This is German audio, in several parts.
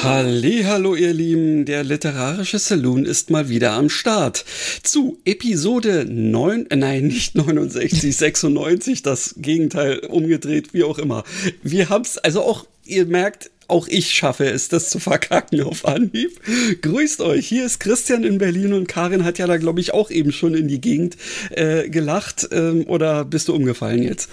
Hallo, ihr Lieben, der literarische Saloon ist mal wieder am Start. Zu Episode 9, äh, nein, nicht 69, 96, das Gegenteil umgedreht, wie auch immer. Wir haben's, also auch, ihr merkt, auch ich schaffe es, das zu verkacken auf Anhieb. Grüßt euch, hier ist Christian in Berlin und Karin hat ja da, glaube ich, auch eben schon in die Gegend äh, gelacht. Ähm, oder bist du umgefallen jetzt?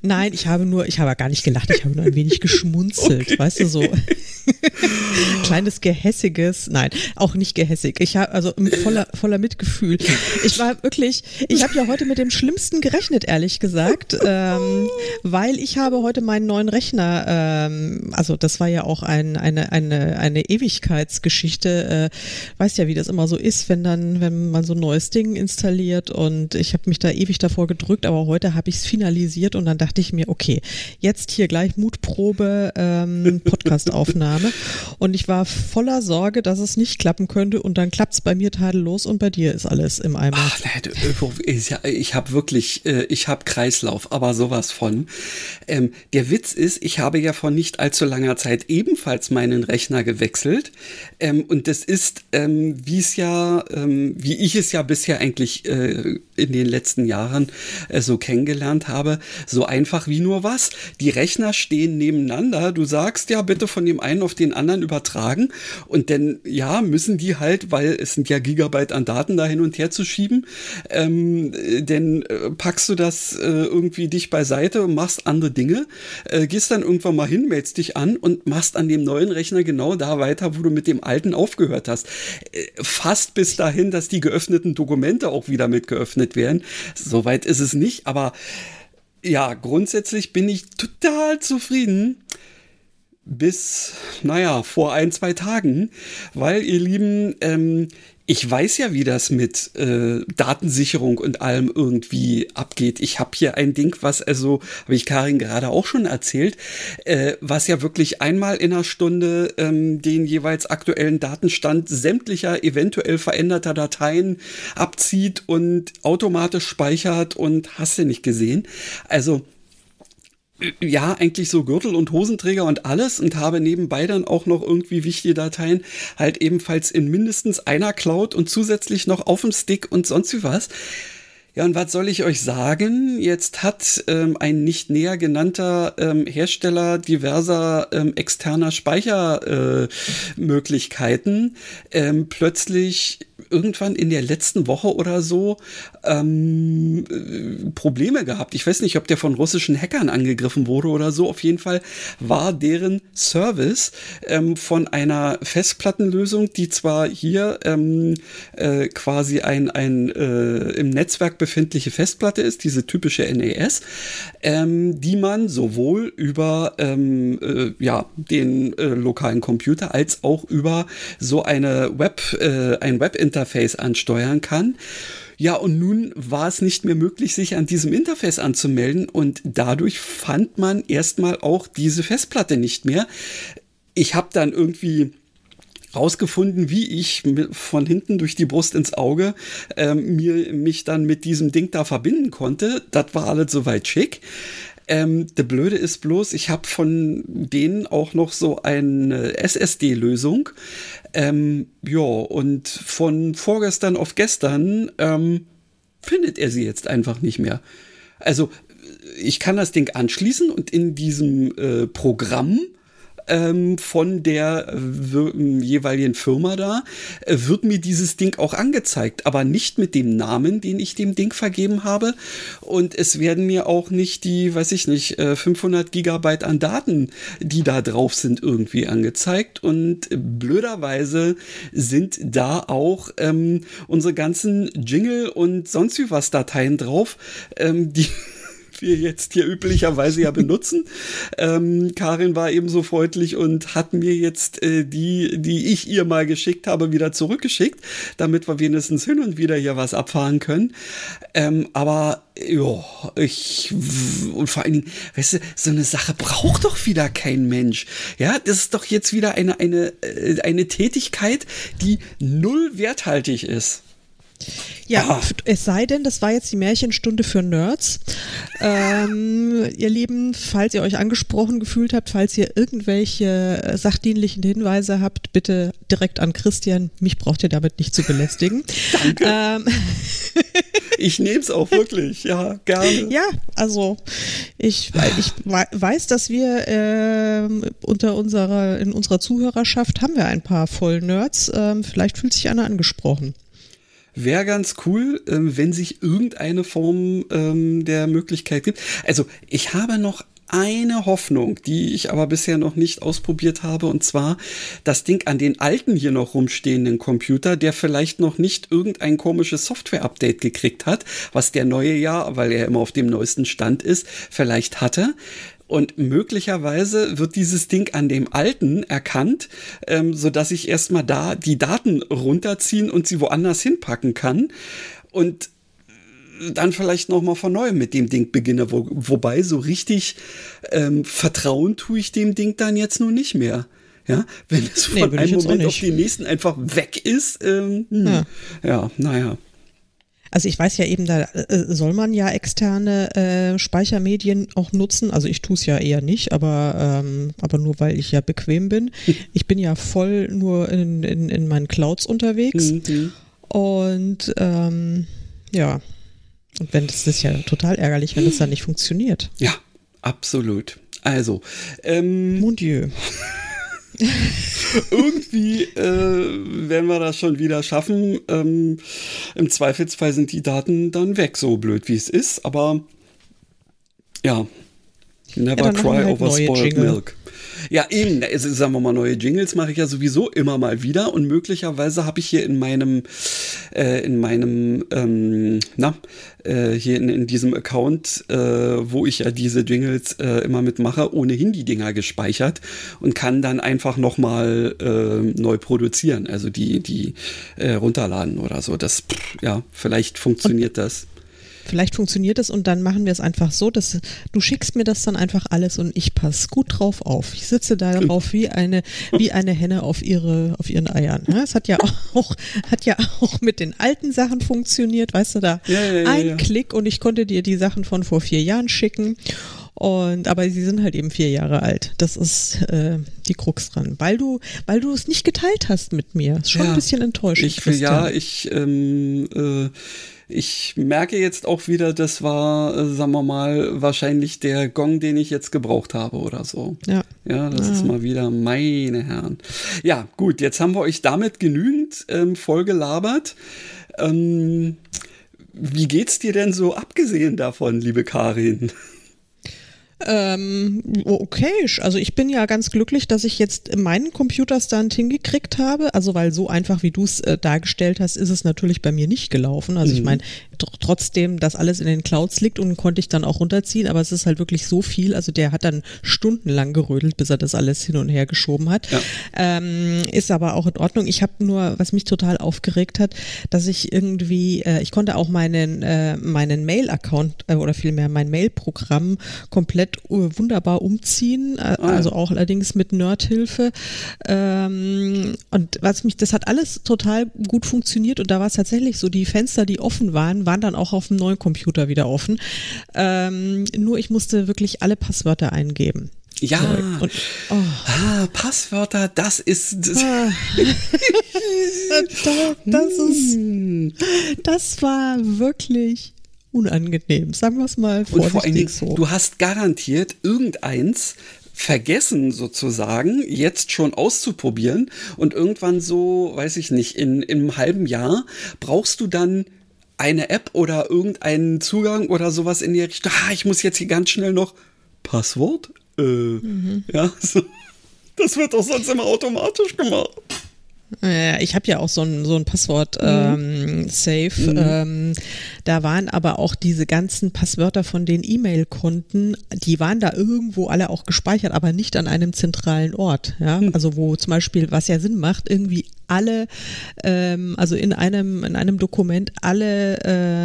Nein, ich habe nur, ich habe gar nicht gelacht, ich habe nur ein wenig geschmunzelt, okay. weißt du so. Kleines gehässiges, nein, auch nicht gehässig. Ich habe also voller, voller Mitgefühl. Ich war wirklich, ich habe ja heute mit dem Schlimmsten gerechnet, ehrlich gesagt, ähm, weil ich habe heute meinen neuen Rechner, ähm, also das war ja auch ein, eine, eine, eine Ewigkeitsgeschichte. Äh, weißt ja, wie das immer so ist, wenn dann, wenn man so ein neues Ding installiert und ich habe mich da ewig davor gedrückt, aber heute habe ich es finalisiert und dann dachte ich mir, okay, jetzt hier gleich Mutprobe, ähm, Podcastaufnahme. Und ich war voller Sorge, dass es nicht klappen könnte und dann klappt es bei mir tadellos und bei dir ist alles im Eimer. Ach, nee, ich habe wirklich, äh, ich habe Kreislauf, aber sowas von. Ähm, der Witz ist, ich habe ja vor nicht allzu langer Zeit ebenfalls meinen Rechner gewechselt. Ähm, und das ist, ähm, wie es ja, ähm, wie ich es ja bisher eigentlich äh, in den letzten Jahren äh, so kennengelernt habe, so einfach wie nur was. Die Rechner stehen nebeneinander. Du sagst ja bitte von dem einen auf den anderen übertragen. Und dann, ja, müssen die halt, weil es sind ja Gigabyte an Daten da hin und her zu schieben, ähm, denn äh, packst du das äh, irgendwie dich beiseite und machst andere Dinge, äh, gehst dann irgendwann mal hin, meldest dich an und machst an dem neuen Rechner genau da weiter, wo du mit dem alten aufgehört hast. Äh, fast bis dahin, dass die geöffneten Dokumente auch wieder mit geöffnet werden. Soweit ist es nicht, aber ja, grundsätzlich bin ich total zufrieden bis, naja, vor ein, zwei Tagen, weil ihr Lieben, ähm, ich weiß ja, wie das mit äh, Datensicherung und allem irgendwie abgeht. Ich habe hier ein Ding, was also, habe ich Karin gerade auch schon erzählt, äh, was ja wirklich einmal in einer Stunde ähm, den jeweils aktuellen Datenstand sämtlicher eventuell veränderter Dateien abzieht und automatisch speichert und hast du nicht gesehen. Also ja, eigentlich so Gürtel und Hosenträger und alles und habe nebenbei dann auch noch irgendwie wichtige Dateien halt ebenfalls in mindestens einer Cloud und zusätzlich noch auf dem Stick und sonst wie was. Ja, und was soll ich euch sagen? Jetzt hat ähm, ein nicht näher genannter ähm, Hersteller diverser ähm, externer Speichermöglichkeiten äh, ähm, plötzlich irgendwann in der letzten Woche oder so ähm, äh, Probleme gehabt. Ich weiß nicht, ob der von russischen Hackern angegriffen wurde oder so. Auf jeden Fall war deren Service ähm, von einer Festplattenlösung, die zwar hier ähm, äh, quasi ein, ein äh, im Netzwerk befindliche Festplatte ist, diese typische NAS, ähm, die man sowohl über ähm, äh, ja, den äh, lokalen Computer als auch über so eine Web, äh, ein Webinterface ansteuern kann. Ja, und nun war es nicht mehr möglich, sich an diesem Interface anzumelden und dadurch fand man erstmal auch diese Festplatte nicht mehr. Ich habe dann irgendwie rausgefunden, wie ich von hinten durch die Brust ins Auge ähm, mir, mich dann mit diesem Ding da verbinden konnte. Das war alles soweit schick. Ähm, der Blöde ist bloß, ich habe von denen auch noch so eine SSD-Lösung. Ähm, ja, und von vorgestern auf gestern ähm, findet er sie jetzt einfach nicht mehr. Also, ich kann das Ding anschließen und in diesem äh, Programm ähm, von der äh, jeweiligen Firma da, äh, wird mir dieses Ding auch angezeigt, aber nicht mit dem Namen, den ich dem Ding vergeben habe. Und es werden mir auch nicht die, weiß ich nicht, äh, 500 Gigabyte an Daten, die da drauf sind, irgendwie angezeigt. Und blöderweise sind da auch ähm, unsere ganzen Jingle und sonst wie was Dateien drauf, ähm, die wir jetzt hier üblicherweise ja benutzen. Ähm, Karin war eben so freundlich und hat mir jetzt äh, die, die ich ihr mal geschickt habe, wieder zurückgeschickt, damit wir wenigstens hin und wieder hier was abfahren können. Ähm, aber ja, ich und vor allen Dingen, weißt du, so eine Sache braucht doch wieder kein Mensch. Ja, das ist doch jetzt wieder eine eine äh, eine Tätigkeit, die null werthaltig ist. Ja, ah. es sei denn, das war jetzt die Märchenstunde für Nerds. Ähm, ihr Lieben, falls ihr euch angesprochen gefühlt habt, falls ihr irgendwelche äh, sachdienlichen Hinweise habt, bitte direkt an Christian. Mich braucht ihr damit nicht zu belästigen. Danke. Ähm. ich nehme es auch wirklich, ja, gerne. Ja, also ich, ich weiß, dass wir äh, unter unserer, in unserer Zuhörerschaft haben wir ein paar Vollnerds. Ähm, vielleicht fühlt sich einer angesprochen. Wäre ganz cool, ähm, wenn sich irgendeine Form ähm, der Möglichkeit gibt. Also ich habe noch eine Hoffnung, die ich aber bisher noch nicht ausprobiert habe, und zwar das Ding an den alten hier noch rumstehenden Computer, der vielleicht noch nicht irgendein komisches Software-Update gekriegt hat, was der neue ja, weil er immer auf dem neuesten Stand ist, vielleicht hatte. Und möglicherweise wird dieses Ding an dem alten erkannt, ähm, so dass ich erstmal da die Daten runterziehen und sie woanders hinpacken kann. Und dann vielleicht noch mal von neuem mit dem Ding beginne. Wo, wobei so richtig ähm, Vertrauen tue ich dem Ding dann jetzt nur nicht mehr. Ja, wenn es von nee, einem Moment auf den nächsten einfach weg ist. Ähm, hm. ja. ja, naja. Also ich weiß ja eben, da äh, soll man ja externe äh, Speichermedien auch nutzen. Also ich tue es ja eher nicht, aber, ähm, aber nur weil ich ja bequem bin. Ich bin ja voll nur in, in, in meinen Clouds unterwegs. Mhm. Und ähm, ja, und wenn das ist ja total ärgerlich, wenn das dann nicht funktioniert. Ja, absolut. Also, ähm, Mon Dieu. Irgendwie äh, werden wir das schon wieder schaffen. Ähm, Im Zweifelsfall sind die Daten dann weg, so blöd wie es ist. Aber ja, never ja, cry halt over spoiled Jingle. milk. Ja, eben, also, sagen wir mal, neue Jingles mache ich ja sowieso immer mal wieder und möglicherweise habe ich hier in meinem, äh, in meinem, ähm, na, äh, hier in, in diesem Account, äh, wo ich ja diese Jingles äh, immer mitmache, ohnehin die Dinger gespeichert und kann dann einfach nochmal äh, neu produzieren, also die, die äh, runterladen oder so. Das, ja, vielleicht funktioniert das vielleicht funktioniert es und dann machen wir es einfach so, dass du schickst mir das dann einfach alles und ich passe gut drauf auf. Ich sitze darauf wie eine, wie eine Henne auf ihre, auf ihren Eiern. Es hat ja auch, hat ja auch mit den alten Sachen funktioniert, weißt du, da ja, ja, ja, ein Klick und ich konnte dir die Sachen von vor vier Jahren schicken. Und aber sie sind halt eben vier Jahre alt. Das ist äh, die Krux dran, weil du, weil du es nicht geteilt hast mit mir. Ist schon ein bisschen enttäuschend. Ich, ja, ich ähm, äh, ich merke jetzt auch wieder, das war, äh, sagen wir mal, wahrscheinlich der Gong, den ich jetzt gebraucht habe oder so. Ja. Ja, das ja. ist mal wieder meine Herren. Ja, gut, jetzt haben wir euch damit genügend ähm, vollgelabert. Ähm, wie geht's dir denn so abgesehen davon, liebe Karin? Ähm, okay, also ich bin ja ganz glücklich, dass ich jetzt meinen Computerstand hingekriegt habe. Also weil so einfach, wie du es äh, dargestellt hast, ist es natürlich bei mir nicht gelaufen. Also mhm. ich meine, trotzdem, dass alles in den Clouds liegt und konnte ich dann auch runterziehen, aber es ist halt wirklich so viel. Also der hat dann stundenlang gerödelt, bis er das alles hin und her geschoben hat. Ja. Ähm, ist aber auch in Ordnung. Ich habe nur, was mich total aufgeregt hat, dass ich irgendwie, äh, ich konnte auch meinen, äh, meinen Mail-Account äh, oder vielmehr mein Mail-Programm komplett uh, wunderbar umziehen, äh, ah, also auch allerdings mit Nerdhilfe. Ähm, und was mich, das hat alles total gut funktioniert und da war es tatsächlich so, die Fenster, die offen waren, waren dann auch auf dem neuen Computer wieder offen. Ähm, nur ich musste wirklich alle Passwörter eingeben. Ja, und, oh. ah, Passwörter, das ist. Das, ah. das, ist hm. das war wirklich unangenehm. Sagen wir es mal vorsichtig Und vor allen Dingen, so. du hast garantiert irgendeins vergessen sozusagen, jetzt schon auszuprobieren und irgendwann so, weiß ich nicht, in, in einem halben Jahr brauchst du dann eine App oder irgendeinen Zugang oder sowas in die Richtung, ah, ich muss jetzt hier ganz schnell noch Passwort? Äh, mhm. ja, so. das wird doch sonst immer automatisch gemacht. Ja, ich habe ja auch so ein, so ein Passwort ähm, Safe. Mhm. Ähm, da waren aber auch diese ganzen Passwörter von den E-Mail-Konten, die waren da irgendwo alle auch gespeichert, aber nicht an einem zentralen Ort. Ja, mhm. also wo zum Beispiel, was ja Sinn macht, irgendwie alle, ähm, also in einem in einem Dokument alle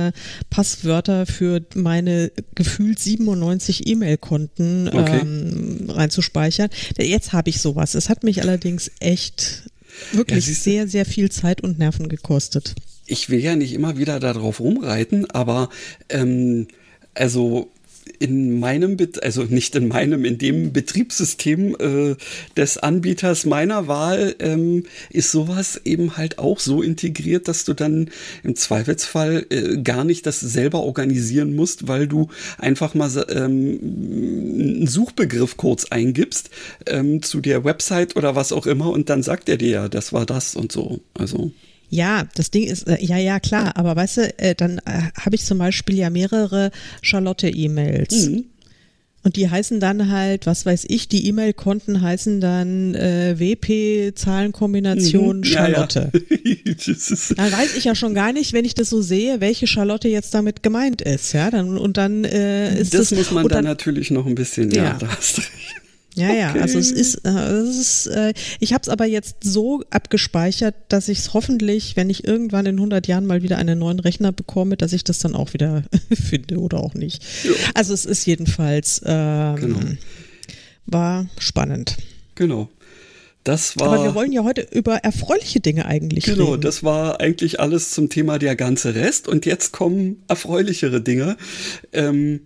äh, Passwörter für meine gefühlt 97 E-Mail-Konten okay. ähm, reinzuspeichern. Jetzt habe ich sowas. Es hat mich allerdings echt wirklich ja, sehr, sehr viel Zeit und Nerven gekostet. Ich will ja nicht immer wieder darauf rumreiten, aber ähm, also in meinem, also nicht in meinem, in dem Betriebssystem äh, des Anbieters meiner Wahl ähm, ist sowas eben halt auch so integriert, dass du dann im Zweifelsfall äh, gar nicht das selber organisieren musst, weil du einfach mal ähm, einen Suchbegriff kurz eingibst ähm, zu der Website oder was auch immer und dann sagt er dir ja, das war das und so. Also. Ja, das Ding ist, äh, ja, ja, klar, aber weißt du, äh, dann äh, habe ich zum Beispiel ja mehrere Charlotte-E-Mails. Mhm. Und die heißen dann halt, was weiß ich, die E-Mail-Konten heißen dann äh, WP-Zahlenkombination mhm, Charlotte. Ja, ja. dann weiß ich ja schon gar nicht, wenn ich das so sehe, welche Charlotte jetzt damit gemeint ist, ja. Dann, und dann äh, ist das. Das muss man dann, dann, natürlich noch ein bisschen, ja, ja da hast recht. Ja, okay. ja, also es ist, äh, es ist äh, ich habe es aber jetzt so abgespeichert, dass ich es hoffentlich, wenn ich irgendwann in 100 Jahren mal wieder einen neuen Rechner bekomme, dass ich das dann auch wieder finde oder auch nicht. Ja. Also es ist jedenfalls, ähm, genau. war spannend. Genau. Das war, Aber wir wollen ja heute über erfreuliche Dinge eigentlich genau, reden. Genau, das war eigentlich alles zum Thema der ganze Rest. Und jetzt kommen erfreulichere Dinge. Ähm,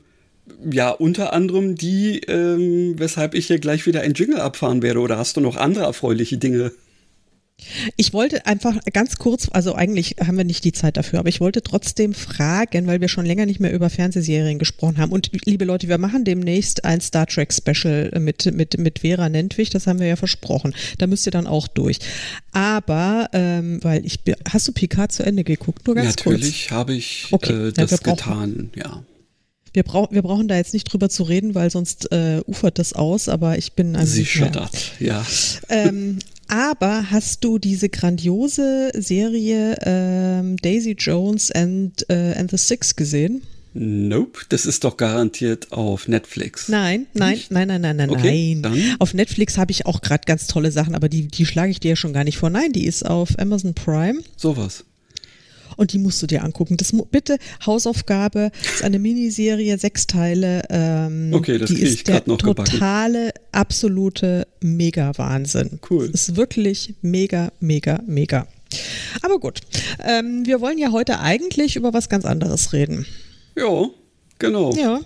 ja, unter anderem die, ähm, weshalb ich hier gleich wieder ein Jingle abfahren werde. Oder hast du noch andere erfreuliche Dinge? Ich wollte einfach ganz kurz, also eigentlich haben wir nicht die Zeit dafür, aber ich wollte trotzdem fragen, weil wir schon länger nicht mehr über Fernsehserien gesprochen haben. Und liebe Leute, wir machen demnächst ein Star Trek Special mit, mit, mit Vera Nentwich, das haben wir ja versprochen. Da müsst ihr dann auch durch. Aber, ähm, weil ich, hast du Picard zu Ende geguckt? Nur ganz Natürlich kurz. Natürlich habe ich okay. äh, das getan, ja. Wir, brauch, wir brauchen da jetzt nicht drüber zu reden, weil sonst äh, ufert das aus, aber ich bin ein Sie schottert, ja. Ähm, aber hast du diese grandiose Serie ähm, Daisy Jones and, äh, and the Six gesehen? Nope, das ist doch garantiert auf Netflix. Nein, nein, nein, nein, nein, nein, okay, nein. Dann. Auf Netflix habe ich auch gerade ganz tolle Sachen, aber die, die schlage ich dir ja schon gar nicht vor. Nein, die ist auf Amazon Prime. Sowas und die musst du dir angucken. Das bitte Hausaufgabe ist eine Miniserie, sechs Teile. Ähm, okay, das die ist der noch totale, gebacken. absolute Mega-Wahnsinn. Cool. Das ist wirklich mega, mega, mega. Aber gut, ähm, wir wollen ja heute eigentlich über was ganz anderes reden. Ja, genau. Ja.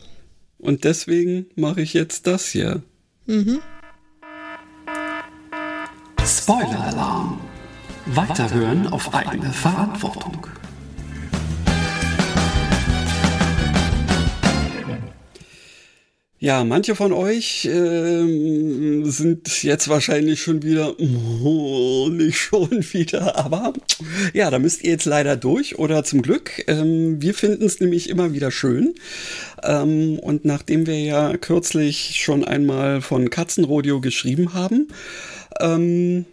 Und deswegen mache ich jetzt das hier. Mhm. Spoiler-Alarm. Weiterhören auf eigene Verantwortung. Ja, manche von euch äh, sind jetzt wahrscheinlich schon wieder, nicht schon wieder, aber ja, da müsst ihr jetzt leider durch oder zum Glück. Ähm, wir finden es nämlich immer wieder schön. Ähm, und nachdem wir ja kürzlich schon einmal von Katzenrodeo geschrieben haben, ähm,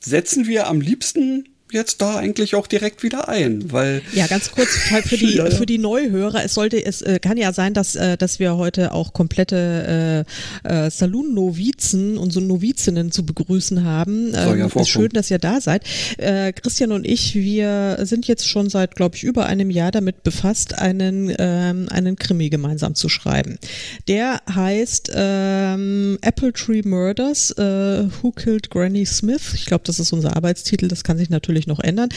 setzen wir am liebsten jetzt da eigentlich auch direkt wieder ein, weil ja ganz kurz für die ja, ja. für die Neuhörer es sollte es äh, kann ja sein dass äh, dass wir heute auch komplette äh, äh, Saloon Novizen und so Novizinnen zu begrüßen haben. Ähm, ja ist schön dass ihr da seid. Äh, Christian und ich wir sind jetzt schon seit glaube ich über einem Jahr damit befasst einen ähm, einen Krimi gemeinsam zu schreiben. Der heißt ähm, Apple Tree Murders äh, Who Killed Granny Smith? Ich glaube das ist unser Arbeitstitel. Das kann sich natürlich natürlich noch ändern.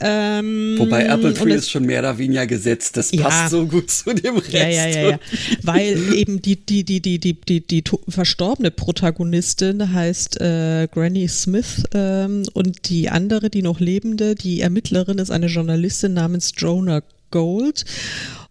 Ähm, Wobei Apple Tree ist schon mehr oder weniger gesetzt. Das ja, passt so gut zu dem Rest. Ja, ja, ja, ja. Weil eben die, die, die, die, die, die, die verstorbene Protagonistin heißt äh, Granny Smith ähm, und die andere, die noch lebende, die Ermittlerin ist eine Journalistin namens Jonah Gold.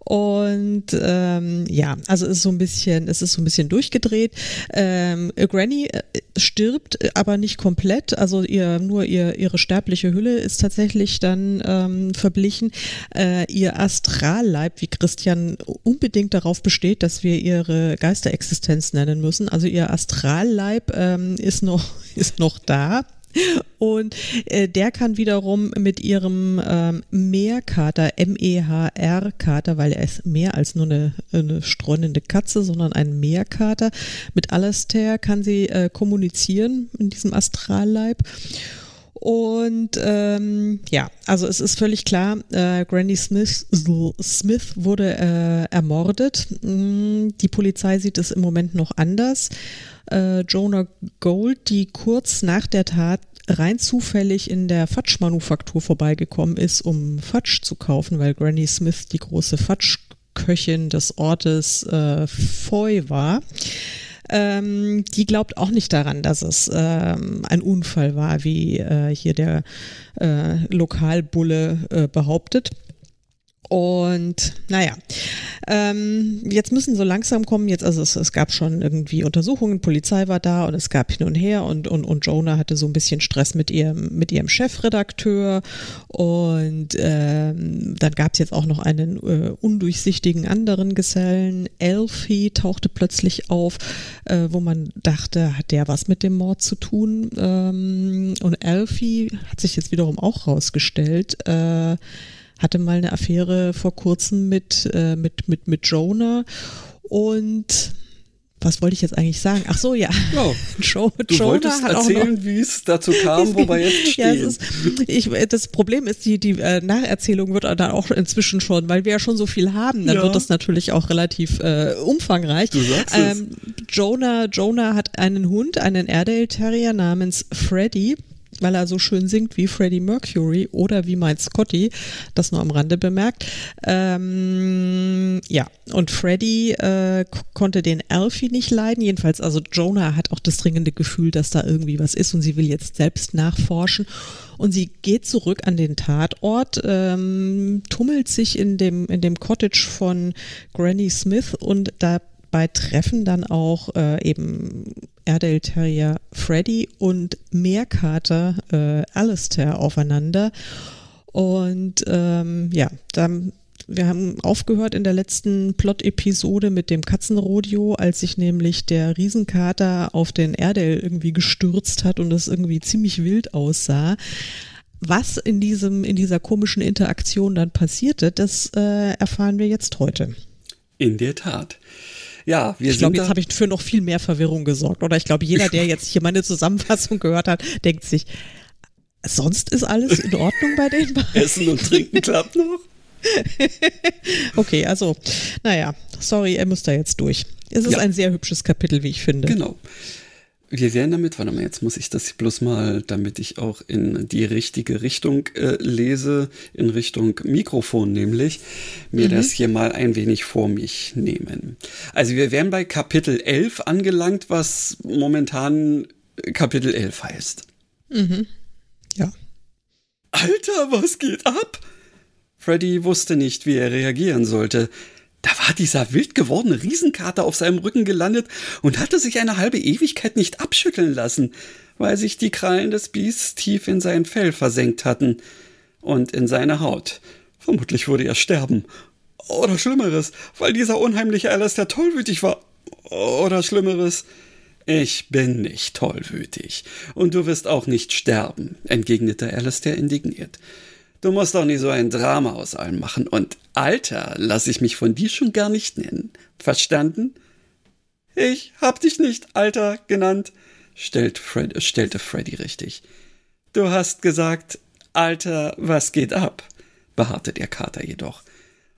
Und ähm, ja, also es ist so ein bisschen, es ist so ein bisschen durchgedreht. Ähm, Granny äh, stirbt, aber nicht komplett. Also ihr nur ihr ihre sterbliche Hülle ist tatsächlich dann ähm, verblichen. Äh, ihr Astralleib, wie Christian unbedingt darauf besteht, dass wir ihre Geisterexistenz nennen müssen. Also ihr Astralleib ähm, ist noch ist noch da Und äh, der kann wiederum mit ihrem ähm, Meerkater, M-E-H-R-Kater, weil er ist mehr als nur eine, eine streunende Katze, sondern ein Meerkater. Mit Alastair kann sie äh, kommunizieren in diesem Astralleib. Und ähm, ja, also es ist völlig klar, äh, Granny Smith, Smith wurde äh, ermordet. Mm, die Polizei sieht es im Moment noch anders. Äh, Jonah Gold, die kurz nach der Tat rein zufällig in der Fatsch-Manufaktur vorbeigekommen ist, um Fatsch zu kaufen, weil Granny Smith die große Fatsch-Köchin des Ortes äh, Foy war ähm, die glaubt auch nicht daran, dass es ähm, ein Unfall war, wie äh, hier der äh, Lokalbulle äh, behauptet. Und naja, ähm, jetzt müssen so langsam kommen, jetzt, also es, es, gab schon irgendwie Untersuchungen, Polizei war da und es gab hin und her und, und, und Jonah hatte so ein bisschen Stress mit ihrem, mit ihrem Chefredakteur und ähm, dann gab es jetzt auch noch einen äh, undurchsichtigen anderen Gesellen. Elfie tauchte plötzlich auf, äh, wo man dachte, hat der was mit dem Mord zu tun? Ähm, und Elfie hat sich jetzt wiederum auch rausgestellt, äh, hatte mal eine Affäre vor kurzem mit, äh, mit, mit, mit Jonah und was wollte ich jetzt eigentlich sagen? Ach so, ja. ja. Jo, du Jonah wolltest erzählen, wie es dazu kam, wo wir jetzt stehen. Ja, ist, ich, das Problem ist, die, die äh, Nacherzählung wird dann auch inzwischen schon, weil wir ja schon so viel haben, dann ja. wird das natürlich auch relativ äh, umfangreich. Du sagst ähm, es. Jonah, Jonah hat einen Hund, einen Airedale Terrier namens Freddy weil er so schön singt wie Freddie Mercury oder wie mein Scotty, das nur am Rande bemerkt. Ähm, ja, und Freddie äh, konnte den Alfie nicht leiden, jedenfalls, also Jonah hat auch das dringende Gefühl, dass da irgendwie was ist und sie will jetzt selbst nachforschen. Und sie geht zurück an den Tatort, ähm, tummelt sich in dem, in dem Cottage von Granny Smith und dabei treffen dann auch äh, eben Airedale Terrier Freddy und Meerkater äh, Alistair aufeinander. Und ähm, ja, dann wir haben aufgehört in der letzten Plot-Episode mit dem Katzenrodeo, als sich nämlich der Riesenkater auf den Erdel irgendwie gestürzt hat und es irgendwie ziemlich wild aussah. Was in diesem, in dieser komischen Interaktion dann passierte, das äh, erfahren wir jetzt heute. In der Tat. Ja, wir ich glaube, jetzt habe ich für noch viel mehr Verwirrung gesorgt. Oder ich glaube, jeder, der jetzt hier meine Zusammenfassung gehört hat, denkt sich, sonst ist alles in Ordnung bei den beiden. Essen und Trinken klappt noch. okay, also, naja, sorry, er muss da jetzt durch. Es ist ja. ein sehr hübsches Kapitel, wie ich finde. Genau wir werden damit, warte mal, jetzt muss ich das bloß mal, damit ich auch in die richtige Richtung äh, lese, in Richtung Mikrofon nämlich, mir mhm. das hier mal ein wenig vor mich nehmen. Also wir wären bei Kapitel 11 angelangt, was momentan Kapitel 11 heißt. Mhm. Ja. Alter, was geht ab? Freddy wusste nicht, wie er reagieren sollte. Da war dieser wild gewordene Riesenkater auf seinem Rücken gelandet und hatte sich eine halbe Ewigkeit nicht abschütteln lassen, weil sich die Krallen des Biests tief in sein Fell versenkt hatten und in seine Haut. Vermutlich würde er sterben. Oder Schlimmeres, weil dieser unheimliche Alastair tollwütig war. Oder Schlimmeres, ich bin nicht tollwütig. Und du wirst auch nicht sterben, entgegnete Alastair indigniert. Du musst doch nicht so ein Drama aus allem machen. Und Alter, lass ich mich von dir schon gar nicht nennen. Verstanden? Ich hab dich nicht Alter genannt, stellt Fred, stellte Freddy richtig. Du hast gesagt, Alter, was geht ab? beharrte der Kater jedoch.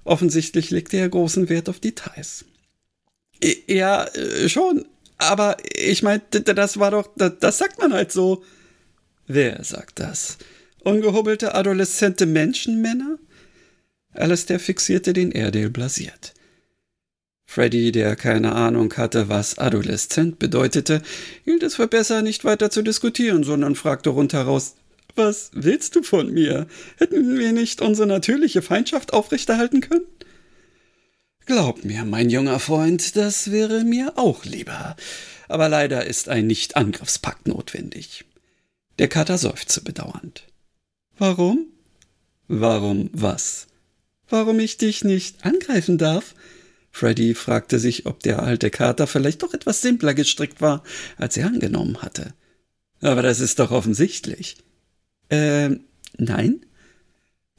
Offensichtlich legte er großen Wert auf Details. Ja, äh, schon, aber ich meinte, das war doch, das sagt man halt so. Wer sagt das? Ungehobbelte adoleszente Menschenmänner? Alistair fixierte den Airedale blasiert. Freddy, der keine Ahnung hatte, was adoleszent bedeutete, hielt es für besser, nicht weiter zu diskutieren, sondern fragte rundheraus, was willst du von mir? Hätten wir nicht unsere natürliche Feindschaft aufrechterhalten können? Glaub mir, mein junger Freund, das wäre mir auch lieber. Aber leider ist ein Nicht-Angriffspakt notwendig. Der Kater seufzte bedauernd. Warum? Warum was? Warum ich dich nicht angreifen darf? Freddy fragte sich, ob der alte Kater vielleicht doch etwas simpler gestrickt war, als er angenommen hatte. Aber das ist doch offensichtlich. Ähm, nein?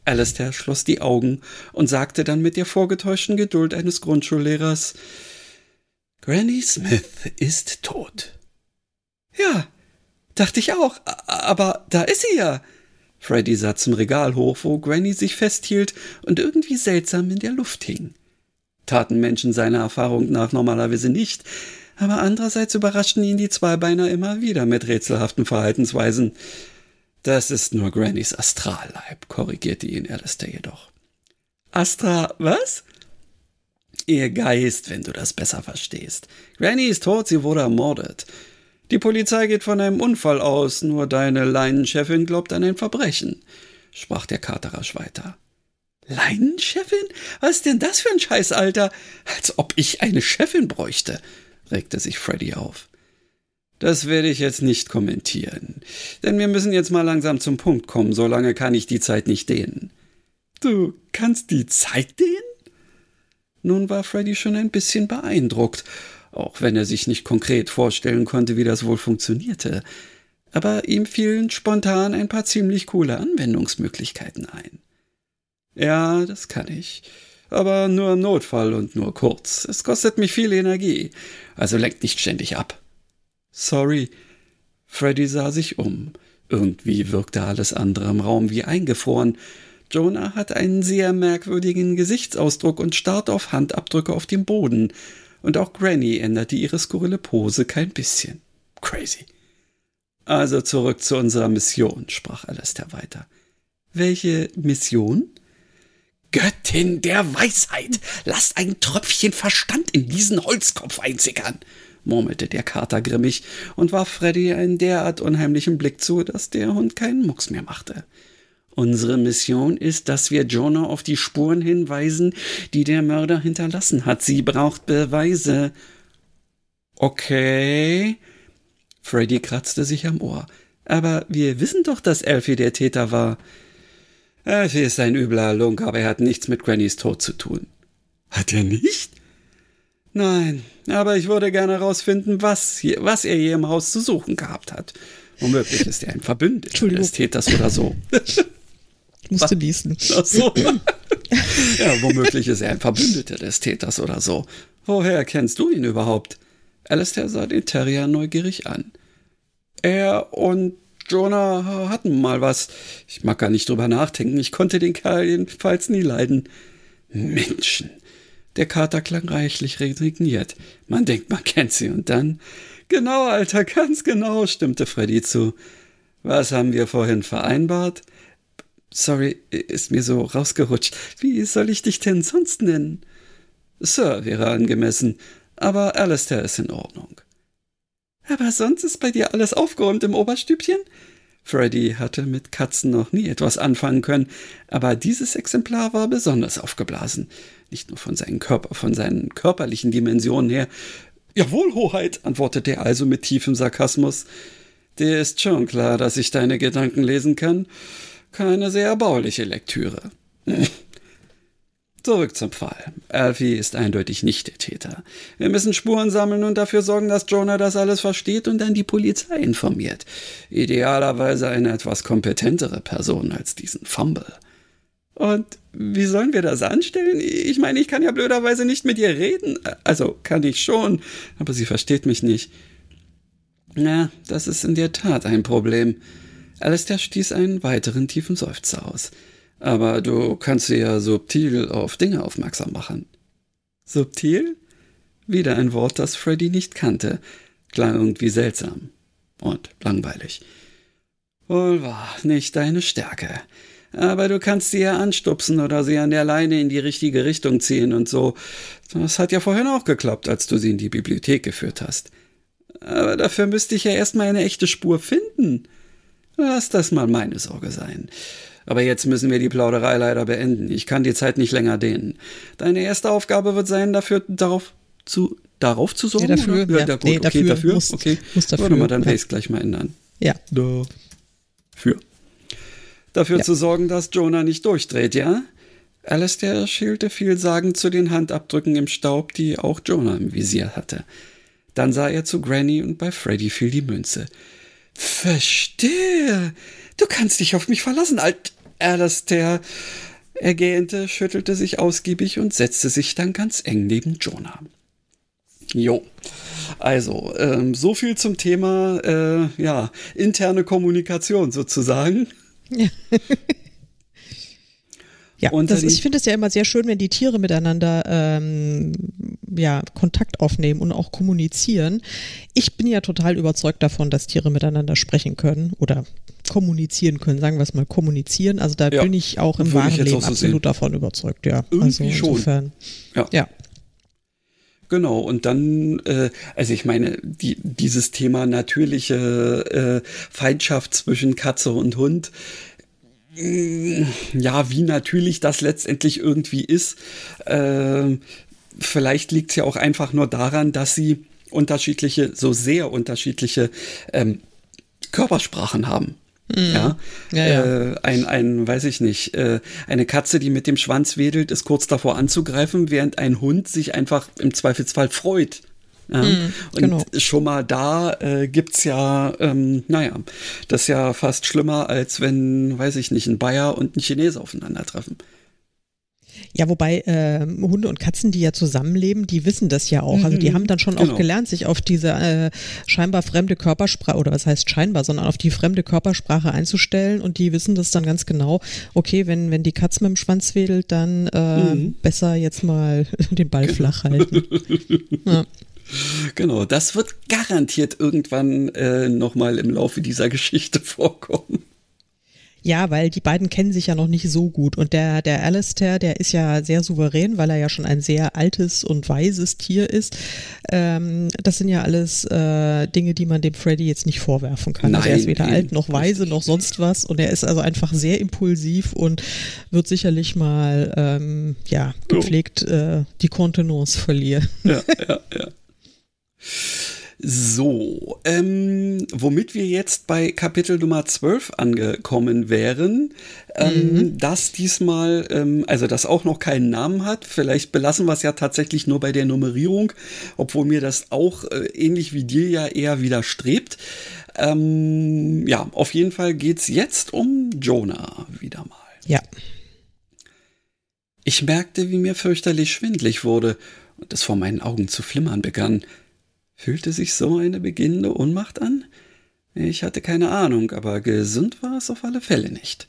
Alistair schloss die Augen und sagte dann mit der vorgetäuschten Geduld eines Grundschullehrers Granny Smith ist tot. Ja, dachte ich auch, aber da ist sie ja. Freddy sah zum Regal hoch, wo Granny sich festhielt und irgendwie seltsam in der Luft hing. Taten Menschen seiner Erfahrung nach normalerweise nicht, aber andererseits überraschten ihn die Zweibeiner immer wieder mit rätselhaften Verhaltensweisen. Das ist nur Grannys Astralleib, korrigierte ihn Alistair jedoch. Astra, was? Ihr Geist, wenn du das besser verstehst. Granny ist tot, sie wurde ermordet. Die Polizei geht von einem Unfall aus, nur deine Leinenchefin glaubt an ein Verbrechen, sprach der Katerrasch weiter. Leinenchefin? Was ist denn das für ein Scheiß, Alter? Als ob ich eine Chefin bräuchte, regte sich Freddy auf. Das werde ich jetzt nicht kommentieren, denn wir müssen jetzt mal langsam zum Punkt kommen, so lange kann ich die Zeit nicht dehnen. Du kannst die Zeit dehnen? Nun war Freddy schon ein bisschen beeindruckt, auch wenn er sich nicht konkret vorstellen konnte, wie das wohl funktionierte. Aber ihm fielen spontan ein paar ziemlich coole Anwendungsmöglichkeiten ein. Ja, das kann ich. Aber nur im Notfall und nur kurz. Es kostet mich viel Energie. Also lenkt nicht ständig ab. Sorry. Freddy sah sich um. Irgendwie wirkte alles andere im Raum wie eingefroren. Jonah hat einen sehr merkwürdigen Gesichtsausdruck und starrt auf Handabdrücke auf dem Boden. Und auch Granny änderte ihre skurrile Pose kein bisschen. Crazy. Also zurück zu unserer Mission, sprach Alistair weiter. Welche Mission? Göttin der Weisheit, lasst ein Tröpfchen Verstand in diesen Holzkopf einsickern murmelte der Kater grimmig und warf Freddy einen derart unheimlichen Blick zu, dass der Hund keinen Mucks mehr machte. Unsere Mission ist, dass wir Jonah auf die Spuren hinweisen, die der Mörder hinterlassen hat. Sie braucht Beweise. Okay. Freddy kratzte sich am Ohr. Aber wir wissen doch, dass Elfie der Täter war. Elfie ist ein übler Lunk, aber er hat nichts mit Grannys Tod zu tun. Hat er nicht? Nein, aber ich würde gerne herausfinden, was, hier, was er hier im Haus zu suchen gehabt hat. Womöglich ist er ein Verbündeter des Täters oder so. Ich musste niesen. Ach so. ja, womöglich ist er ein Verbündeter des Täters oder so. Woher kennst du ihn überhaupt? Alistair sah den Terrier neugierig an. Er und Jonah hatten mal was. Ich mag gar nicht drüber nachdenken. Ich konnte den Kerl jedenfalls nie leiden. Menschen. Der Kater klang reichlich resigniert. Man denkt, man kennt sie und dann. Genau, Alter, ganz genau, stimmte Freddy zu. Was haben wir vorhin vereinbart? Sorry, ist mir so rausgerutscht. Wie soll ich dich denn sonst nennen? Sir wäre angemessen, aber Alistair ist in Ordnung. Aber sonst ist bei dir alles aufgeräumt im Oberstübchen? Freddy hatte mit Katzen noch nie etwas anfangen können, aber dieses Exemplar war besonders aufgeblasen. Nicht nur von seinem Körper, von seinen körperlichen Dimensionen her. Jawohl, Hoheit, antwortete er also mit tiefem Sarkasmus. Dir ist schon klar, dass ich deine Gedanken lesen kann. Keine sehr erbauliche Lektüre. Zurück zum Fall. Alfie ist eindeutig nicht der Täter. Wir müssen Spuren sammeln und dafür sorgen, dass Jonah das alles versteht und dann die Polizei informiert. Idealerweise eine etwas kompetentere Person als diesen Fumble. Und wie sollen wir das anstellen? Ich meine, ich kann ja blöderweise nicht mit ihr reden. Also kann ich schon, aber sie versteht mich nicht. Na, das ist in der Tat ein Problem. Alistair stieß einen weiteren tiefen Seufzer aus. Aber du kannst sie ja subtil auf Dinge aufmerksam machen. Subtil? Wieder ein Wort, das Freddy nicht kannte. Klang irgendwie seltsam. Und langweilig. Wohl wahr, nicht deine Stärke. Aber du kannst sie ja anstupsen oder sie an der Leine in die richtige Richtung ziehen und so. Das hat ja vorhin auch geklappt, als du sie in die Bibliothek geführt hast. Aber dafür müsste ich ja erstmal eine echte Spur finden. Lass das mal meine Sorge sein. Aber jetzt müssen wir die Plauderei leider beenden. Ich kann die Zeit nicht länger dehnen. Deine erste Aufgabe wird sein, dafür darauf zu darauf zu sorgen. Nee, dafür, oder? ja, ja, nee, okay, dafür, dafür. Muss, okay. Muss dafür, Warte mal, dann ja. ich es gleich mal ändern. Ja. Für. Dafür Ja. zu sorgen, dass Jonah nicht durchdreht, ja? Alistair schielte vielsagend zu den Handabdrücken im Staub, die auch Jonah im Visier hatte. Dann sah er zu Granny und bei Freddy fiel die Münze. Verstehe. Du kannst dich auf mich verlassen, alt Alastair. Er gähnte, schüttelte sich ausgiebig und setzte sich dann ganz eng neben Jonah. Jo. Also, ähm, so viel zum Thema, äh, ja, interne Kommunikation sozusagen. Ja. Ja, und das, ich finde es ja immer sehr schön, wenn die Tiere miteinander ähm, ja, Kontakt aufnehmen und auch kommunizieren. Ich bin ja total überzeugt davon, dass Tiere miteinander sprechen können oder kommunizieren können, sagen wir es mal, kommunizieren. Also da ja, bin ich auch im wahren Leben so absolut sehen. davon überzeugt, ja. Irgendwie also insofern, schon. Ja. ja. Genau, und dann, äh, also ich meine, die, dieses Thema natürliche äh, Feindschaft zwischen Katze und Hund, ja, wie natürlich das letztendlich irgendwie ist. Äh, vielleicht liegt es ja auch einfach nur daran, dass sie unterschiedliche, so sehr unterschiedliche ähm, Körpersprachen haben. Mhm. Ja, ja, ja. Äh, ein, ein, weiß ich nicht, äh, eine Katze, die mit dem Schwanz wedelt, ist kurz davor anzugreifen, während ein Hund sich einfach im Zweifelsfall freut. Ja? Mhm, genau. Und schon mal da äh, es ja, ähm, naja, das ist ja fast schlimmer, als wenn, weiß ich nicht, ein Bayer und ein Chinese aufeinandertreffen. Ja, wobei äh, Hunde und Katzen, die ja zusammenleben, die wissen das ja auch. Also die mhm. haben dann schon genau. auch gelernt, sich auf diese äh, scheinbar fremde Körpersprache, oder was heißt scheinbar, sondern auf die fremde Körpersprache einzustellen und die wissen das dann ganz genau, okay, wenn, wenn die Katze mit dem Schwanz wedelt, dann äh, mhm. besser jetzt mal den Ball genau. flach halten. ja. Genau, das wird garantiert irgendwann äh, nochmal im Laufe dieser Geschichte vorkommen. Ja, weil die beiden kennen sich ja noch nicht so gut. Und der, der Alistair, der ist ja sehr souverän, weil er ja schon ein sehr altes und weises Tier ist. Ähm, das sind ja alles äh, Dinge, die man dem Freddy jetzt nicht vorwerfen kann. Nein, also er ist weder alt noch weise noch sonst was. Und er ist also einfach sehr impulsiv und wird sicherlich mal ähm, ja, gepflegt äh, die Kontenance verlieren. Ja, ja, ja. So, ähm, womit wir jetzt bei Kapitel Nummer 12 angekommen wären, ähm, mhm. das diesmal, ähm, also das auch noch keinen Namen hat, vielleicht belassen wir es ja tatsächlich nur bei der Nummerierung, obwohl mir das auch äh, ähnlich wie dir ja eher widerstrebt. Ähm, ja, auf jeden Fall geht es jetzt um Jonah wieder mal. Ja. Ich merkte, wie mir fürchterlich schwindlig wurde und es vor meinen Augen zu flimmern begann. Fühlte sich so eine beginnende Ohnmacht an? Ich hatte keine Ahnung, aber gesund war es auf alle Fälle nicht.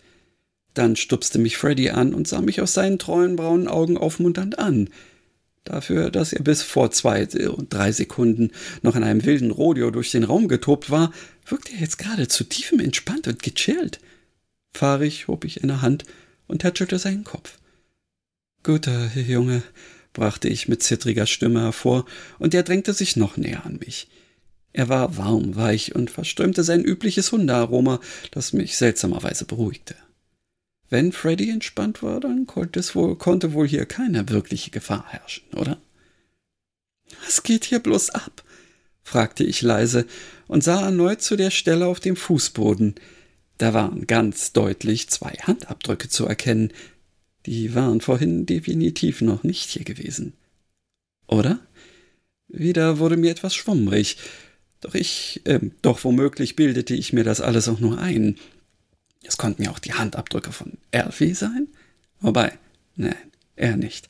Dann stupste mich Freddy an und sah mich aus seinen treuen braunen Augen aufmunternd an. Dafür, dass er bis vor zwei und drei Sekunden noch in einem wilden Rodeo durch den Raum getobt war, wirkte er jetzt gerade zu tiefem entspannt und gechillt. Fahrig hob ich eine Hand und tätschelte seinen Kopf. Guter Junge, brachte ich mit zittriger Stimme hervor, und er drängte sich noch näher an mich. Er war warm, weich und verströmte sein übliches Hundearoma, das mich seltsamerweise beruhigte. Wenn Freddy entspannt war, dann konnte, wohl, konnte wohl hier keine wirkliche Gefahr herrschen, oder? Was geht hier bloß ab? fragte ich leise und sah erneut zu der Stelle auf dem Fußboden. Da waren ganz deutlich zwei Handabdrücke zu erkennen, die waren vorhin definitiv noch nicht hier gewesen. Oder? Wieder wurde mir etwas schwummrig. Doch ich, äh, doch womöglich bildete ich mir das alles auch nur ein. Es konnten ja auch die Handabdrücke von Alfie sein. Wobei, nein, er nicht.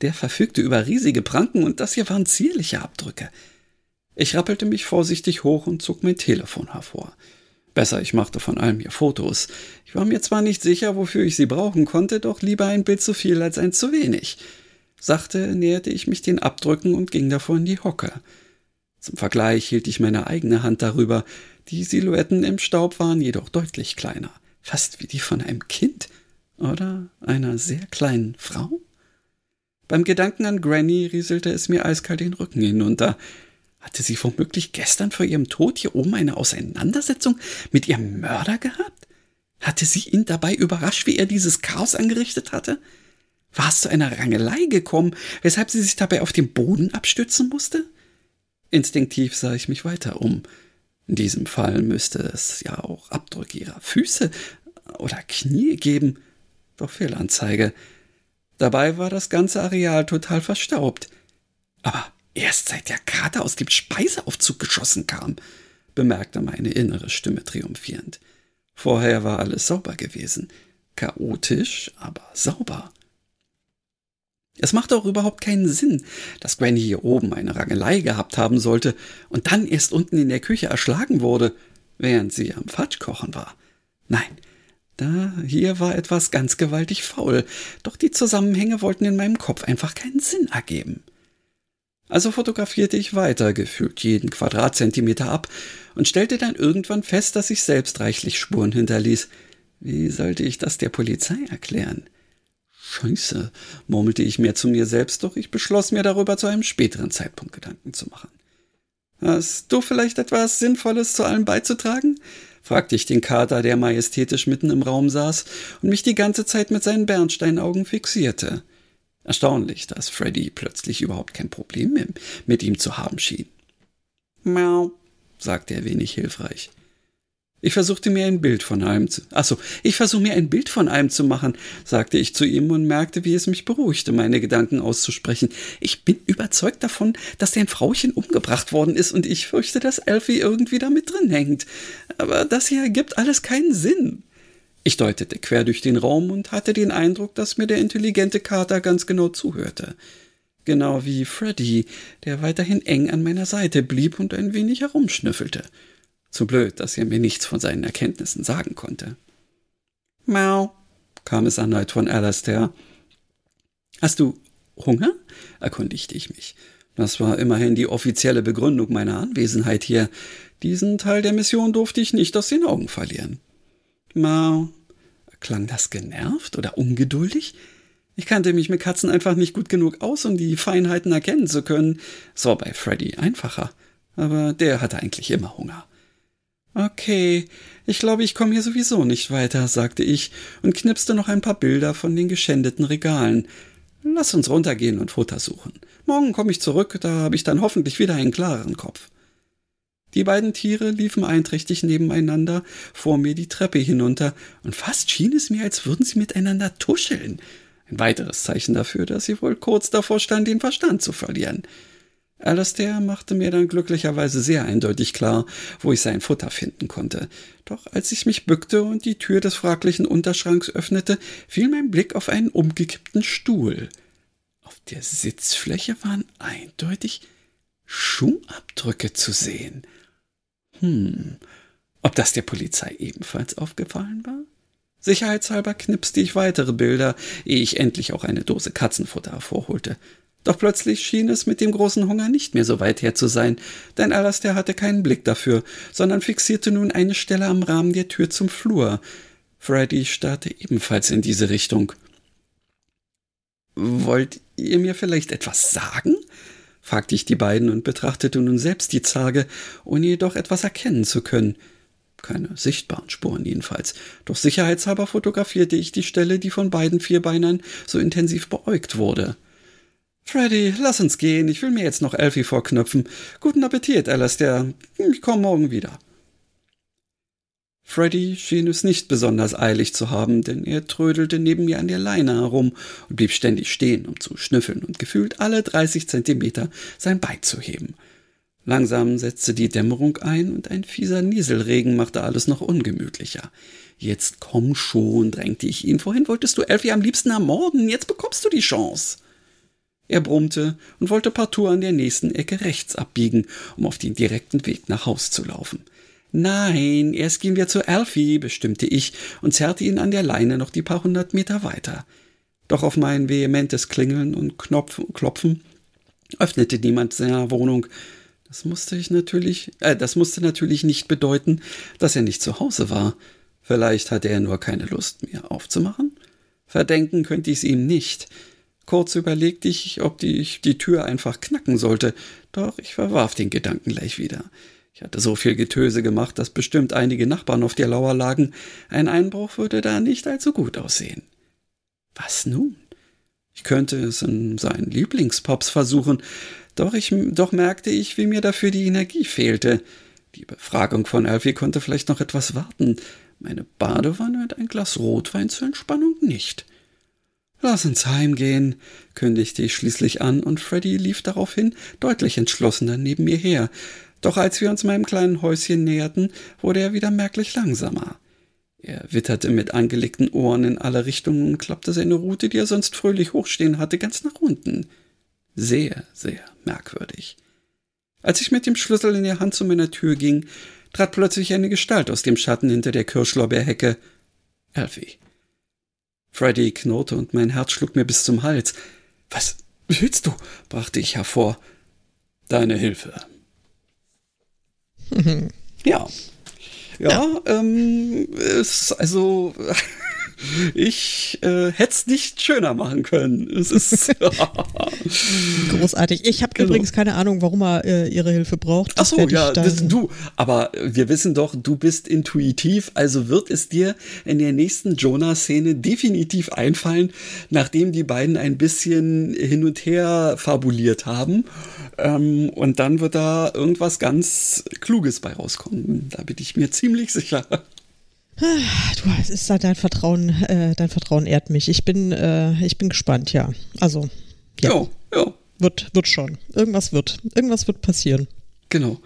Der verfügte über riesige Pranken und das hier waren zierliche Abdrücke. Ich rappelte mich vorsichtig hoch und zog mein Telefon hervor. Besser, ich machte von allem hier Fotos. Ich war mir zwar nicht sicher, wofür ich sie brauchen konnte, doch lieber ein Bild zu viel als eins zu wenig. Sachte näherte ich mich den Abdrücken und ging davor in die Hocke. Zum Vergleich hielt ich meine eigene Hand darüber. Die Silhouetten im Staub waren jedoch deutlich kleiner, fast wie die von einem Kind oder einer sehr kleinen Frau. Beim Gedanken an Granny rieselte es mir eiskalt den Rücken hinunter. Hatte sie womöglich gestern vor ihrem Tod hier oben eine Auseinandersetzung mit ihrem Mörder gehabt? Hatte sie ihn dabei überrascht, wie er dieses Chaos angerichtet hatte? War es zu einer Rangelei gekommen, weshalb sie sich dabei auf den Boden abstützen musste? Instinktiv sah ich mich weiter um. In diesem Fall müsste es ja auch Abdrücke ihrer Füße oder Knie geben. Doch Fehlanzeige. Dabei war das ganze Areal total verstaubt. Aber Erst seit der Kater aus dem Speiseaufzug geschossen kam. bemerkte meine innere Stimme triumphierend. Vorher war alles sauber gewesen. Chaotisch, aber sauber. Es macht auch überhaupt keinen Sinn, dass Granny hier oben eine Rangelei gehabt haben sollte und dann erst unten in der Küche erschlagen wurde, während sie am Fatschkochen war. Nein, da hier war etwas ganz gewaltig faul, doch die Zusammenhänge wollten in meinem Kopf einfach keinen Sinn ergeben. Also fotografierte ich weiter, gefühlt jeden Quadratzentimeter ab und stellte dann irgendwann fest, dass ich selbst reichlich Spuren hinterließ. Wie sollte ich das der Polizei erklären? Scheiße, murmelte ich mir zu mir selbst, doch ich beschloss mir darüber zu einem späteren Zeitpunkt Gedanken zu machen. Hast du vielleicht etwas Sinnvolles zu allem beizutragen? fragte ich den Kater, der majestätisch mitten im Raum saß und mich die ganze Zeit mit seinen Bernsteinaugen fixierte. Erstaunlich, dass Freddy plötzlich überhaupt kein Problem mit ihm zu haben schien. Miau, sagte er wenig hilfreich. Ich versuchte mir ein Bild von allem zu. Achso, ich versuche mir ein Bild von allem zu machen, sagte ich zu ihm und merkte, wie es mich beruhigte, meine Gedanken auszusprechen. Ich bin überzeugt davon, dass dein Frauchen umgebracht worden ist und ich fürchte, dass Elfie irgendwie da mit drin hängt. Aber das hier ergibt alles keinen Sinn. Ich deutete quer durch den Raum und hatte den Eindruck, dass mir der intelligente Kater ganz genau zuhörte. Genau wie Freddy, der weiterhin eng an meiner Seite blieb und ein wenig herumschnüffelte. Zu blöd, dass er mir nichts von seinen Erkenntnissen sagen konnte. Mau, kam es erneut von Alastair. Hast du Hunger? erkundigte ich mich. Das war immerhin die offizielle Begründung meiner Anwesenheit hier. Diesen Teil der Mission durfte ich nicht aus den Augen verlieren. Mau. Klang das genervt oder ungeduldig? Ich kannte mich mit Katzen einfach nicht gut genug aus, um die Feinheiten erkennen zu können. Es war bei Freddy einfacher. Aber der hatte eigentlich immer Hunger. Okay, ich glaube, ich komme hier sowieso nicht weiter, sagte ich und knipste noch ein paar Bilder von den geschändeten Regalen. Lass uns runtergehen und Futter suchen. Morgen komme ich zurück, da habe ich dann hoffentlich wieder einen klareren Kopf. Die beiden Tiere liefen einträchtig nebeneinander vor mir die Treppe hinunter, und fast schien es mir, als würden sie miteinander tuscheln. Ein weiteres Zeichen dafür, dass sie wohl kurz davor stand, den Verstand zu verlieren. Alastair machte mir dann glücklicherweise sehr eindeutig klar, wo ich sein Futter finden konnte. Doch als ich mich bückte und die Tür des fraglichen Unterschranks öffnete, fiel mein Blick auf einen umgekippten Stuhl. Auf der Sitzfläche waren eindeutig Schuhabdrücke zu sehen. Hm, ob das der Polizei ebenfalls aufgefallen war? Sicherheitshalber knipste ich weitere Bilder, ehe ich endlich auch eine Dose Katzenfutter hervorholte. Doch plötzlich schien es mit dem großen Hunger nicht mehr so weit her zu sein, denn Alastair hatte keinen Blick dafür, sondern fixierte nun eine Stelle am Rahmen der Tür zum Flur. Freddy starrte ebenfalls in diese Richtung. Wollt ihr mir vielleicht etwas sagen? Fragte ich die beiden und betrachtete nun selbst die Zarge, ohne jedoch etwas erkennen zu können. Keine sichtbaren Spuren jedenfalls. Doch sicherheitshalber fotografierte ich die Stelle, die von beiden Vierbeinern so intensiv beäugt wurde. Freddy, lass uns gehen. Ich will mir jetzt noch Elfie vorknöpfen. Guten Appetit, Alastair. Ich komme morgen wieder. Freddy schien es nicht besonders eilig zu haben, denn er trödelte neben mir an der Leine herum und blieb ständig stehen, um zu schnüffeln und gefühlt alle 30 Zentimeter sein Bein zu heben. Langsam setzte die Dämmerung ein und ein fieser Nieselregen machte alles noch ungemütlicher. Jetzt komm schon, drängte ich ihn. Vorhin wolltest du Elfie am liebsten ermorden. Jetzt bekommst du die Chance. Er brummte und wollte partout an der nächsten Ecke rechts abbiegen, um auf den direkten Weg nach Haus zu laufen. Nein, erst gehen wir zu Alfie, bestimmte ich und zerrte ihn an der Leine noch die paar hundert Meter weiter. Doch auf mein vehementes Klingeln und Knopf Klopfen öffnete niemand seiner Wohnung. Das musste ich natürlich, äh, das musste natürlich nicht bedeuten, dass er nicht zu Hause war. Vielleicht hatte er nur keine Lust, mir aufzumachen? Verdenken könnte ich es ihm nicht. Kurz überlegte ich, ob ich die Tür einfach knacken sollte, doch ich verwarf den Gedanken gleich wieder. Ich hatte so viel Getöse gemacht, dass bestimmt einige Nachbarn auf der Lauer lagen. Ein Einbruch würde da nicht allzu gut aussehen. Was nun? Ich könnte es in seinen Lieblingspops versuchen, doch, ich, doch merkte ich, wie mir dafür die Energie fehlte. Die Befragung von Alfie konnte vielleicht noch etwas warten. Meine Badewanne und ein Glas Rotwein zur Entspannung nicht. Lass uns heimgehen, kündigte ich schließlich an, und Freddy lief daraufhin deutlich entschlossener neben mir her. Doch als wir uns meinem kleinen Häuschen näherten, wurde er wieder merklich langsamer. Er witterte mit angelegten Ohren in alle Richtungen und klappte seine Rute, die er sonst fröhlich hochstehen hatte, ganz nach unten. Sehr, sehr merkwürdig. Als ich mit dem Schlüssel in der Hand zu meiner Tür ging, trat plötzlich eine Gestalt aus dem Schatten hinter der Kirschlorbeerhecke. Alfie. Freddy knurrte und mein Herz schlug mir bis zum Hals. Was willst du? brachte ich hervor. Deine Hilfe. Ja. Ja, ja. Ähm, ist also ich äh, hätte es nicht schöner machen können. Es ist großartig. Ich habe genau. übrigens keine Ahnung, warum er äh, ihre Hilfe braucht. Ach so, ja, das, du. Aber wir wissen doch, du bist intuitiv, also wird es dir in der nächsten Jonah-Szene definitiv einfallen, nachdem die beiden ein bisschen hin und her fabuliert haben. Ähm, und dann wird da irgendwas ganz Kluges bei rauskommen. Da bin ich mir ziemlich sicher. Du, es ist dein Vertrauen, äh, dein Vertrauen ehrt mich. Ich bin, äh, ich bin gespannt, ja. Also, ja. ja, ja. Wird, wird schon. Irgendwas wird. Irgendwas wird passieren. Genau.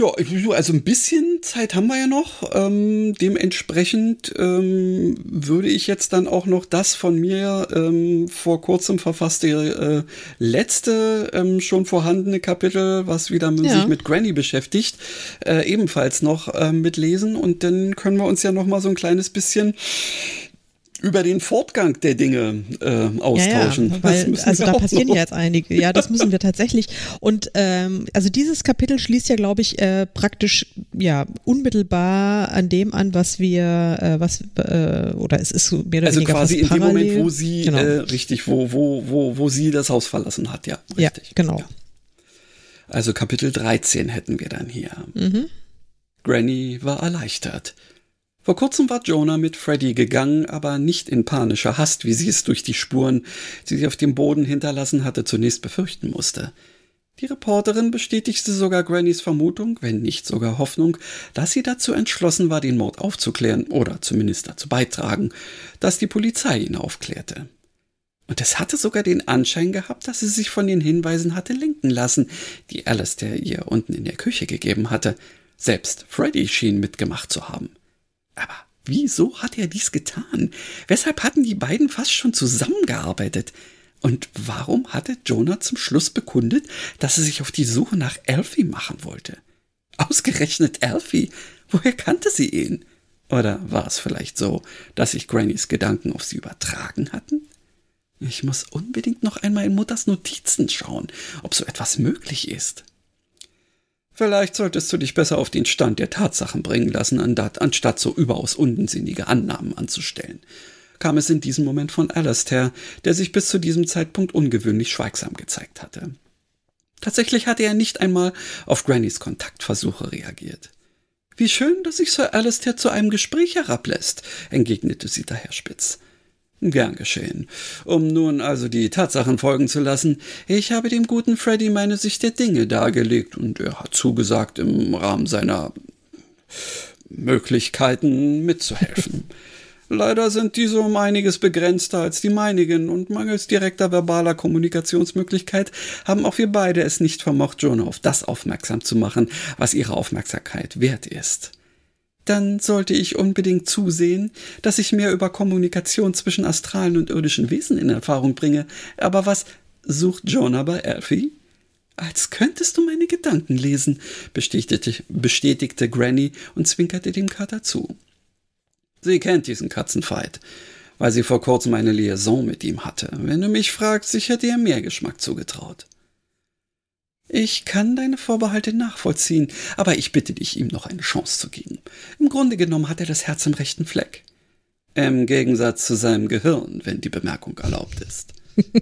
Ja, also ein bisschen Zeit haben wir ja noch. Ähm, dementsprechend ähm, würde ich jetzt dann auch noch das von mir ähm, vor kurzem verfasste äh, letzte ähm, schon vorhandene Kapitel, was wieder ja. sich mit Granny beschäftigt, äh, ebenfalls noch äh, mitlesen. Und dann können wir uns ja noch mal so ein kleines bisschen über den Fortgang der Dinge äh, austauschen. Ja, ja, weil, also da passieren noch. ja jetzt einige. Ja, das müssen wir tatsächlich. Und ähm, also dieses Kapitel schließt ja, glaube ich, äh, praktisch ja unmittelbar an dem an, was wir, äh, was äh, oder es ist mehr oder also weniger quasi in dem Moment, wo sie genau. äh, richtig, wo wo wo wo sie das Haus verlassen hat, ja, richtig. Ja, genau. Ja. Also Kapitel 13 hätten wir dann hier. Mhm. Granny war erleichtert. Vor kurzem war Jonah mit Freddy gegangen, aber nicht in panischer Hast, wie sie es durch die Spuren, die sie auf dem Boden hinterlassen hatte, zunächst befürchten musste. Die Reporterin bestätigte sogar Grannys Vermutung, wenn nicht sogar Hoffnung, dass sie dazu entschlossen war, den Mord aufzuklären oder zumindest dazu beitragen, dass die Polizei ihn aufklärte. Und es hatte sogar den Anschein gehabt, dass sie sich von den Hinweisen hatte lenken lassen, die Alistair ihr unten in der Küche gegeben hatte. Selbst Freddy schien mitgemacht zu haben. Aber wieso hat er dies getan? Weshalb hatten die beiden fast schon zusammengearbeitet? Und warum hatte Jonah zum Schluss bekundet, dass er sich auf die Suche nach Elfie machen wollte? Ausgerechnet Elfie? Woher kannte sie ihn? Oder war es vielleicht so, dass sich Grannys Gedanken auf sie übertragen hatten? Ich muss unbedingt noch einmal in Mutters Notizen schauen, ob so etwas möglich ist. Vielleicht solltest du dich besser auf den Stand der Tatsachen bringen lassen, anstatt so überaus unsinnige Annahmen anzustellen. Kam es in diesem Moment von Alastair, der sich bis zu diesem Zeitpunkt ungewöhnlich schweigsam gezeigt hatte. Tatsächlich hatte er nicht einmal auf Grannys Kontaktversuche reagiert. Wie schön, dass sich Sir Alastair zu einem Gespräch herablässt, entgegnete sie daher spitz. Gern geschehen. Um nun also die Tatsachen folgen zu lassen, ich habe dem guten Freddy meine Sicht der Dinge dargelegt und er hat zugesagt, im Rahmen seiner Möglichkeiten mitzuhelfen. Leider sind diese um einiges begrenzter als die meinigen und mangels direkter verbaler Kommunikationsmöglichkeit haben auch wir beide es nicht vermocht, Jonah auf das aufmerksam zu machen, was ihre Aufmerksamkeit wert ist dann sollte ich unbedingt zusehen, dass ich mehr über Kommunikation zwischen astralen und irdischen Wesen in Erfahrung bringe. Aber was sucht Jonah bei Alfie? Als könntest du meine Gedanken lesen, bestätigte, bestätigte Granny und zwinkerte dem Kater zu. Sie kennt diesen Katzenfight, weil sie vor kurzem eine Liaison mit ihm hatte. Wenn du mich fragst, ich hätte ihr mehr Geschmack zugetraut. Ich kann deine Vorbehalte nachvollziehen, aber ich bitte dich, ihm noch eine Chance zu geben. Im Grunde genommen hat er das Herz im rechten Fleck. Im Gegensatz zu seinem Gehirn, wenn die Bemerkung erlaubt ist.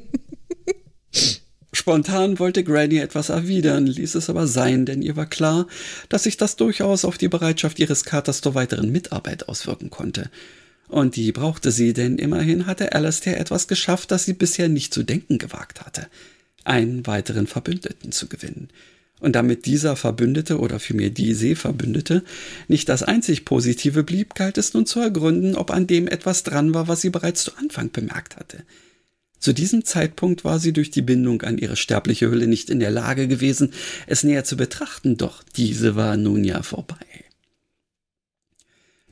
Spontan wollte Granny etwas erwidern, ließ es aber sein, denn ihr war klar, dass sich das durchaus auf die Bereitschaft ihres Katers zur weiteren Mitarbeit auswirken konnte. Und die brauchte sie, denn immerhin hatte Alastair etwas geschafft, das sie bisher nicht zu denken gewagt hatte – einen weiteren Verbündeten zu gewinnen. Und damit dieser Verbündete oder vielmehr die Seeverbündete nicht das einzig Positive blieb, galt es nun zu ergründen, ob an dem etwas dran war, was sie bereits zu Anfang bemerkt hatte. Zu diesem Zeitpunkt war sie durch die Bindung an ihre sterbliche Hülle nicht in der Lage gewesen, es näher zu betrachten, doch diese war nun ja vorbei.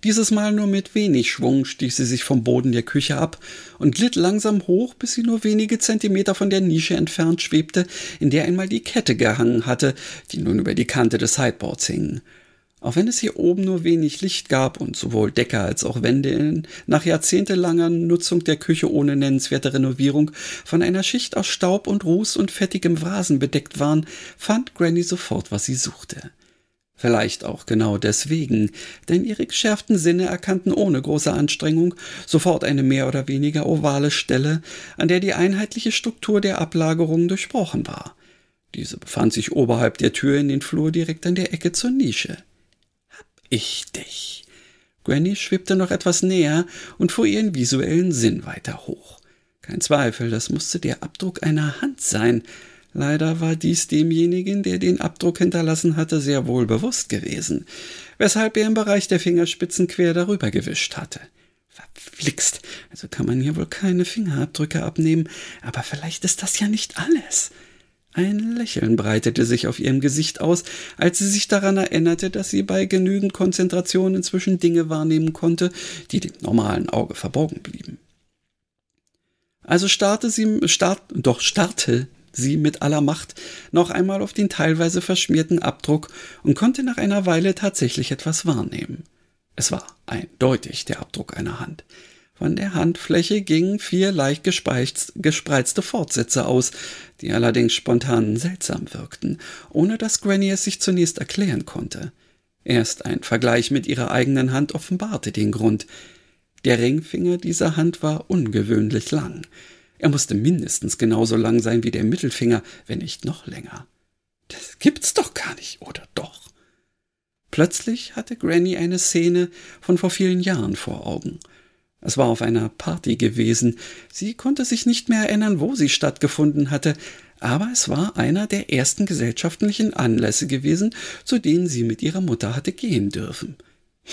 Dieses Mal nur mit wenig Schwung stieß sie sich vom Boden der Küche ab und glitt langsam hoch, bis sie nur wenige Zentimeter von der Nische entfernt schwebte, in der einmal die Kette gehangen hatte, die nun über die Kante des Sideboards hing. Auch wenn es hier oben nur wenig Licht gab und sowohl Decke als auch Wände in, nach jahrzehntelanger Nutzung der Küche ohne nennenswerte Renovierung von einer Schicht aus Staub und Ruß und fettigem Rasen bedeckt waren, fand Granny sofort, was sie suchte. Vielleicht auch genau deswegen, denn ihre geschärften Sinne erkannten ohne große Anstrengung sofort eine mehr oder weniger ovale Stelle, an der die einheitliche Struktur der Ablagerung durchbrochen war. Diese befand sich oberhalb der Tür in den Flur direkt an der Ecke zur Nische. Hab ich dich. Granny schwebte noch etwas näher und fuhr ihren visuellen Sinn weiter hoch. Kein Zweifel, das musste der Abdruck einer Hand sein, Leider war dies demjenigen, der den Abdruck hinterlassen hatte, sehr wohl bewusst gewesen, weshalb er im Bereich der Fingerspitzen quer darüber gewischt hatte. Verflixt, also kann man hier wohl keine Fingerabdrücke abnehmen, aber vielleicht ist das ja nicht alles. Ein Lächeln breitete sich auf ihrem Gesicht aus, als sie sich daran erinnerte, dass sie bei genügend Konzentration inzwischen Dinge wahrnehmen konnte, die dem normalen Auge verborgen blieben. Also starrte sie, start, doch starrte sie mit aller Macht noch einmal auf den teilweise verschmierten Abdruck und konnte nach einer Weile tatsächlich etwas wahrnehmen. Es war eindeutig der Abdruck einer Hand. Von der Handfläche gingen vier leicht gespreizte Fortsätze aus, die allerdings spontan seltsam wirkten, ohne dass Granny es sich zunächst erklären konnte. Erst ein Vergleich mit ihrer eigenen Hand offenbarte den Grund. Der Ringfinger dieser Hand war ungewöhnlich lang. Er musste mindestens genauso lang sein wie der Mittelfinger, wenn nicht noch länger. Das gibt's doch gar nicht, oder doch? Plötzlich hatte Granny eine Szene von vor vielen Jahren vor Augen. Es war auf einer Party gewesen. Sie konnte sich nicht mehr erinnern, wo sie stattgefunden hatte, aber es war einer der ersten gesellschaftlichen Anlässe gewesen, zu denen sie mit ihrer Mutter hatte gehen dürfen.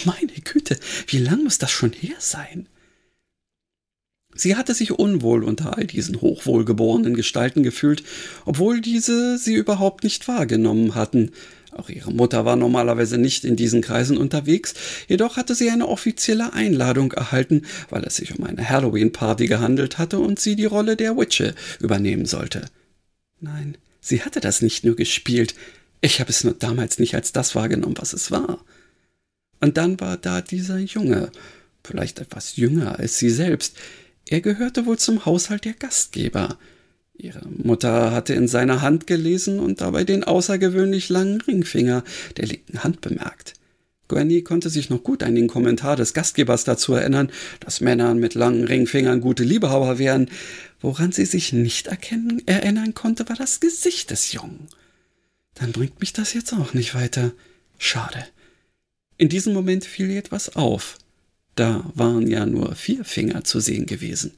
Meine Güte, wie lang muss das schon her sein? Sie hatte sich unwohl unter all diesen hochwohlgeborenen Gestalten gefühlt, obwohl diese sie überhaupt nicht wahrgenommen hatten. Auch ihre Mutter war normalerweise nicht in diesen Kreisen unterwegs, jedoch hatte sie eine offizielle Einladung erhalten, weil es sich um eine Halloween-Party gehandelt hatte und sie die Rolle der Witche übernehmen sollte. Nein, sie hatte das nicht nur gespielt, ich habe es nur damals nicht als das wahrgenommen, was es war. Und dann war da dieser Junge, vielleicht etwas jünger als sie selbst, er gehörte wohl zum Haushalt der Gastgeber. Ihre Mutter hatte in seiner Hand gelesen und dabei den außergewöhnlich langen Ringfinger der linken Hand bemerkt. Granny konnte sich noch gut an den Kommentar des Gastgebers dazu erinnern, dass Männer mit langen Ringfingern gute Liebhaber wären. Woran sie sich nicht erkennen, erinnern konnte, war das Gesicht des Jungen. Dann bringt mich das jetzt auch nicht weiter. Schade. In diesem Moment fiel ihr etwas auf. Da waren ja nur vier Finger zu sehen gewesen.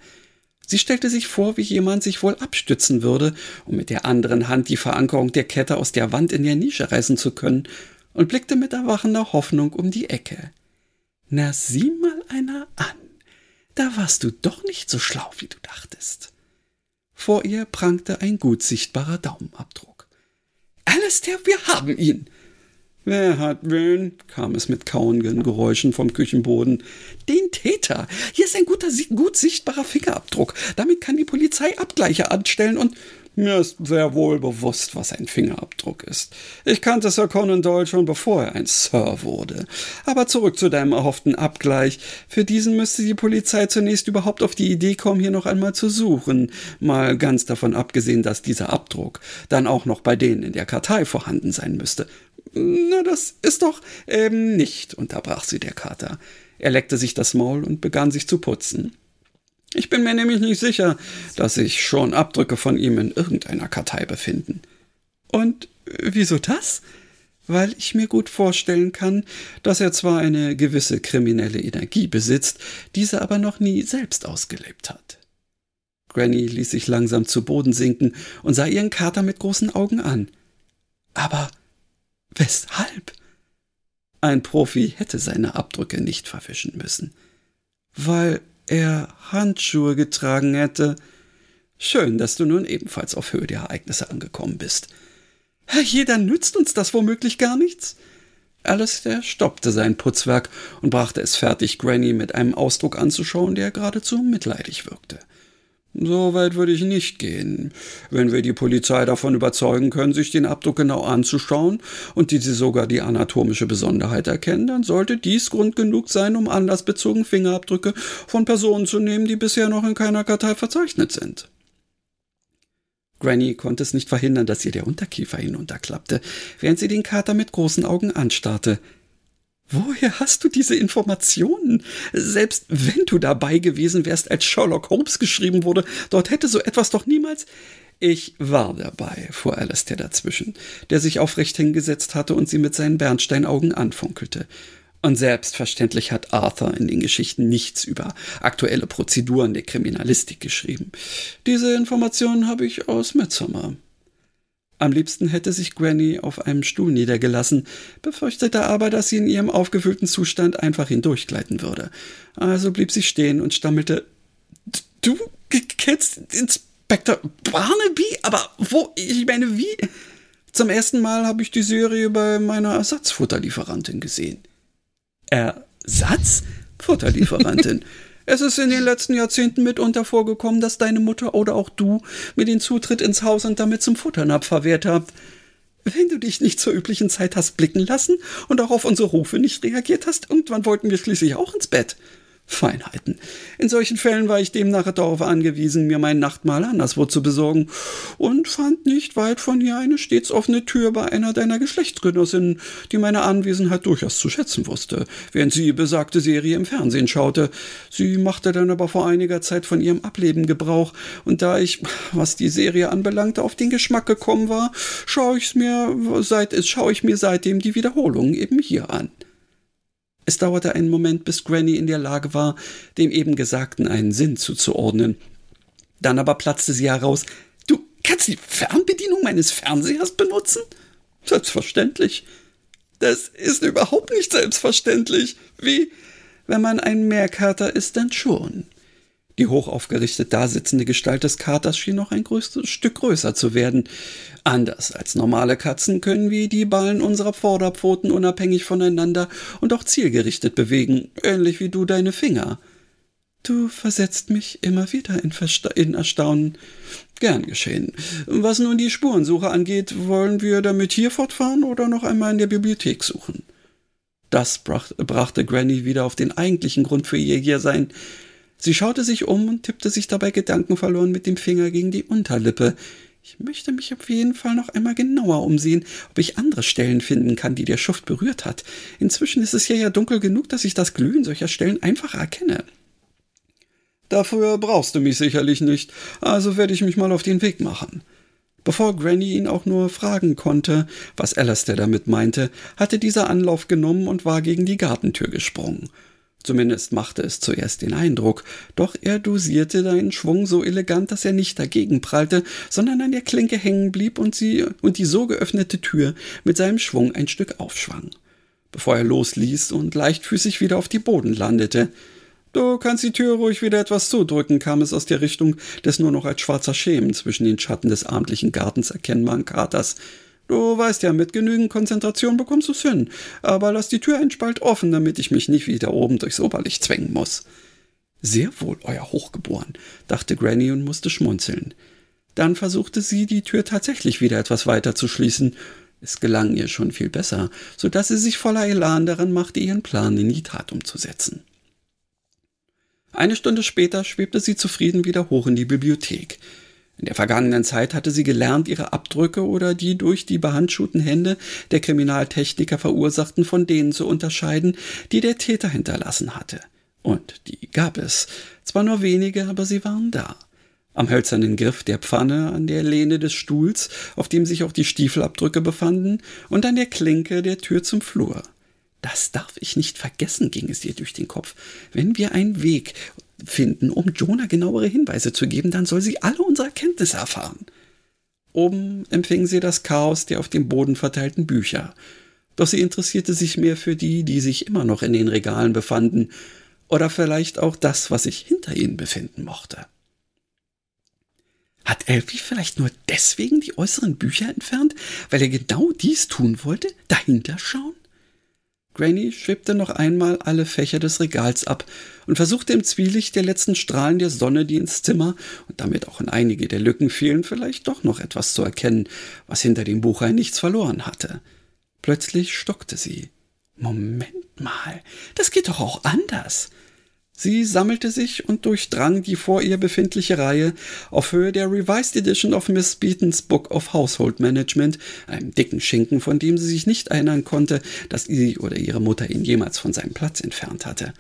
Sie stellte sich vor, wie jemand sich wohl abstützen würde, um mit der anderen Hand die Verankerung der Kette aus der Wand in der Nische reißen zu können, und blickte mit erwachender Hoffnung um die Ecke. Na, sieh mal einer an. Da warst du doch nicht so schlau, wie du dachtest. Vor ihr prangte ein gut sichtbarer Daumenabdruck. Alistair, wir haben ihn! Wer hat wen? kam es mit kauenden Geräuschen vom Küchenboden. Den Täter. Hier ist ein guter, gut sichtbarer Fingerabdruck. Damit kann die Polizei Abgleiche anstellen und mir ist sehr wohl bewusst, was ein Fingerabdruck ist. Ich kannte Sir Conan Doyle schon bevor er ein Sir wurde. Aber zurück zu deinem erhofften Abgleich. Für diesen müsste die Polizei zunächst überhaupt auf die Idee kommen, hier noch einmal zu suchen. Mal ganz davon abgesehen, dass dieser Abdruck dann auch noch bei denen in der Kartei vorhanden sein müsste. Na, das ist doch ähm, nicht, unterbrach sie der Kater. Er leckte sich das Maul und begann sich zu putzen. Ich bin mir nämlich nicht sicher, dass sich schon Abdrücke von ihm in irgendeiner Kartei befinden. Und wieso das? Weil ich mir gut vorstellen kann, dass er zwar eine gewisse kriminelle Energie besitzt, diese aber noch nie selbst ausgelebt hat. Granny ließ sich langsam zu Boden sinken und sah ihren Kater mit großen Augen an. Aber weshalb? Ein Profi hätte seine Abdrücke nicht verwischen müssen. Weil er Handschuhe getragen hätte. Schön, dass du nun ebenfalls auf Höhe der Ereignisse angekommen bist. Herrje, dann nützt uns das womöglich gar nichts. Alistair stoppte sein Putzwerk und brachte es fertig, Granny mit einem Ausdruck anzuschauen, der geradezu mitleidig wirkte. So weit würde ich nicht gehen. Wenn wir die Polizei davon überzeugen können, sich den Abdruck genau anzuschauen und diese sogar die anatomische Besonderheit erkennen, dann sollte dies Grund genug sein, um anlassbezogen Fingerabdrücke von Personen zu nehmen, die bisher noch in keiner Kartei verzeichnet sind. Granny konnte es nicht verhindern, dass ihr der Unterkiefer hinunterklappte, während sie den Kater mit großen Augen anstarrte. Woher hast du diese Informationen? Selbst wenn du dabei gewesen wärst, als Sherlock Holmes geschrieben wurde, dort hätte so etwas doch niemals. Ich war dabei, fuhr Alastair dazwischen, der sich aufrecht hingesetzt hatte und sie mit seinen Bernsteinaugen anfunkelte. Und selbstverständlich hat Arthur in den Geschichten nichts über aktuelle Prozeduren der Kriminalistik geschrieben. Diese Informationen habe ich aus Midsummer. Am liebsten hätte sich Granny auf einem Stuhl niedergelassen, befürchtete aber, dass sie in ihrem aufgefüllten Zustand einfach hindurchgleiten würde. Also blieb sie stehen und stammelte Du kennst Inspektor Barnaby? Aber wo? Ich meine, wie? Zum ersten Mal habe ich die Serie bei meiner Ersatzfutterlieferantin gesehen. Ersatz? Futterlieferantin. Es ist in den letzten Jahrzehnten mitunter vorgekommen, dass deine Mutter oder auch du mir den Zutritt ins Haus und damit zum Futternapf verwehrt habt. Wenn du dich nicht zur üblichen Zeit hast blicken lassen und auch auf unsere Rufe nicht reagiert hast, irgendwann wollten wir schließlich auch ins Bett. Feinheiten. In solchen Fällen war ich demnach darauf angewiesen, mir mein Nachtmahl anderswo zu besorgen und fand nicht weit von hier eine stets offene Tür bei einer deiner Geschlechtsgenossinnen, die meine Anwesenheit durchaus zu schätzen wusste, während sie besagte Serie im Fernsehen schaute. Sie machte dann aber vor einiger Zeit von ihrem Ableben Gebrauch, und da ich, was die Serie anbelangte, auf den Geschmack gekommen war, schaue ich's mir seit, schaue ich mir seitdem die Wiederholungen eben hier an. Es dauerte einen Moment, bis Granny in der Lage war, dem eben Gesagten einen Sinn zuzuordnen. Dann aber platzte sie heraus, du kannst die Fernbedienung meines Fernsehers benutzen? Selbstverständlich. Das ist überhaupt nicht selbstverständlich. Wie? Wenn man ein Meerkater ist, dann schon. Die hochaufgerichtet dasitzende Gestalt des Katers schien noch ein größtes Stück größer zu werden. Anders als normale Katzen können wir die Ballen unserer Vorderpfoten unabhängig voneinander und auch zielgerichtet bewegen, ähnlich wie du deine Finger. Du versetzt mich immer wieder in, Versta in Erstaunen. Gern geschehen. Was nun die Spurensuche angeht, wollen wir damit hier fortfahren oder noch einmal in der Bibliothek suchen? Das brachte Granny wieder auf den eigentlichen Grund für ihr Hiersein. Sie schaute sich um und tippte sich dabei gedankenverloren mit dem Finger gegen die Unterlippe. Ich möchte mich auf jeden Fall noch einmal genauer umsehen, ob ich andere Stellen finden kann, die der Schuft berührt hat. Inzwischen ist es hier ja dunkel genug, dass ich das Glühen solcher Stellen einfach erkenne. Dafür brauchst du mich sicherlich nicht, also werde ich mich mal auf den Weg machen. Bevor Granny ihn auch nur fragen konnte, was Alastair damit meinte, hatte dieser Anlauf genommen und war gegen die Gartentür gesprungen. Zumindest machte es zuerst den Eindruck, doch er dosierte seinen Schwung so elegant, dass er nicht dagegen prallte, sondern an der Klinke hängen blieb und sie und die so geöffnete Tür mit seinem Schwung ein Stück aufschwang, bevor er losließ und leichtfüßig wieder auf die Boden landete. Du kannst die Tür ruhig wieder etwas zudrücken, kam es aus der Richtung des nur noch als schwarzer Schemen zwischen den Schatten des abendlichen Gartens erkennbaren Katers. Du weißt ja, mit genügend Konzentration bekommst du's hin. Aber lass die Tür einen Spalt offen, damit ich mich nicht wieder oben durchs Oberlicht zwängen muss. Sehr wohl, euer Hochgeboren, dachte Granny und musste schmunzeln. Dann versuchte sie, die Tür tatsächlich wieder etwas weiter zu schließen. Es gelang ihr schon viel besser, so dass sie sich voller Elan daran machte, ihren Plan in die Tat umzusetzen. Eine Stunde später schwebte sie zufrieden wieder hoch in die Bibliothek. In der vergangenen Zeit hatte sie gelernt, ihre Abdrücke oder die durch die behandschuhten Hände der Kriminaltechniker verursachten von denen zu unterscheiden, die der Täter hinterlassen hatte. Und die gab es. Zwar nur wenige, aber sie waren da. Am hölzernen Griff der Pfanne, an der Lehne des Stuhls, auf dem sich auch die Stiefelabdrücke befanden, und an der Klinke der Tür zum Flur. Das darf ich nicht vergessen, ging es ihr durch den Kopf. Wenn wir einen Weg finden, um Jonah genauere Hinweise zu geben, dann soll sie alle unsere Erkenntnisse erfahren. Oben empfing sie das Chaos der auf dem Boden verteilten Bücher. Doch sie interessierte sich mehr für die, die sich immer noch in den Regalen befanden, oder vielleicht auch das, was sich hinter ihnen befinden mochte. Hat Elfie vielleicht nur deswegen die äußeren Bücher entfernt, weil er genau dies tun wollte? Dahinter schauen? Granny schwebte noch einmal alle Fächer des Regals ab und versuchte im Zwielicht der letzten Strahlen der Sonne, die ins Zimmer und damit auch in einige der Lücken fielen, vielleicht doch noch etwas zu erkennen, was hinter dem Buch nichts verloren hatte. Plötzlich stockte sie. Moment mal, das geht doch auch anders. Sie sammelte sich und durchdrang die vor ihr befindliche Reihe auf Höhe der Revised Edition of Miss Beatons Book of Household Management, einem dicken Schinken, von dem sie sich nicht erinnern konnte, dass sie oder ihre Mutter ihn jemals von seinem Platz entfernt hatte.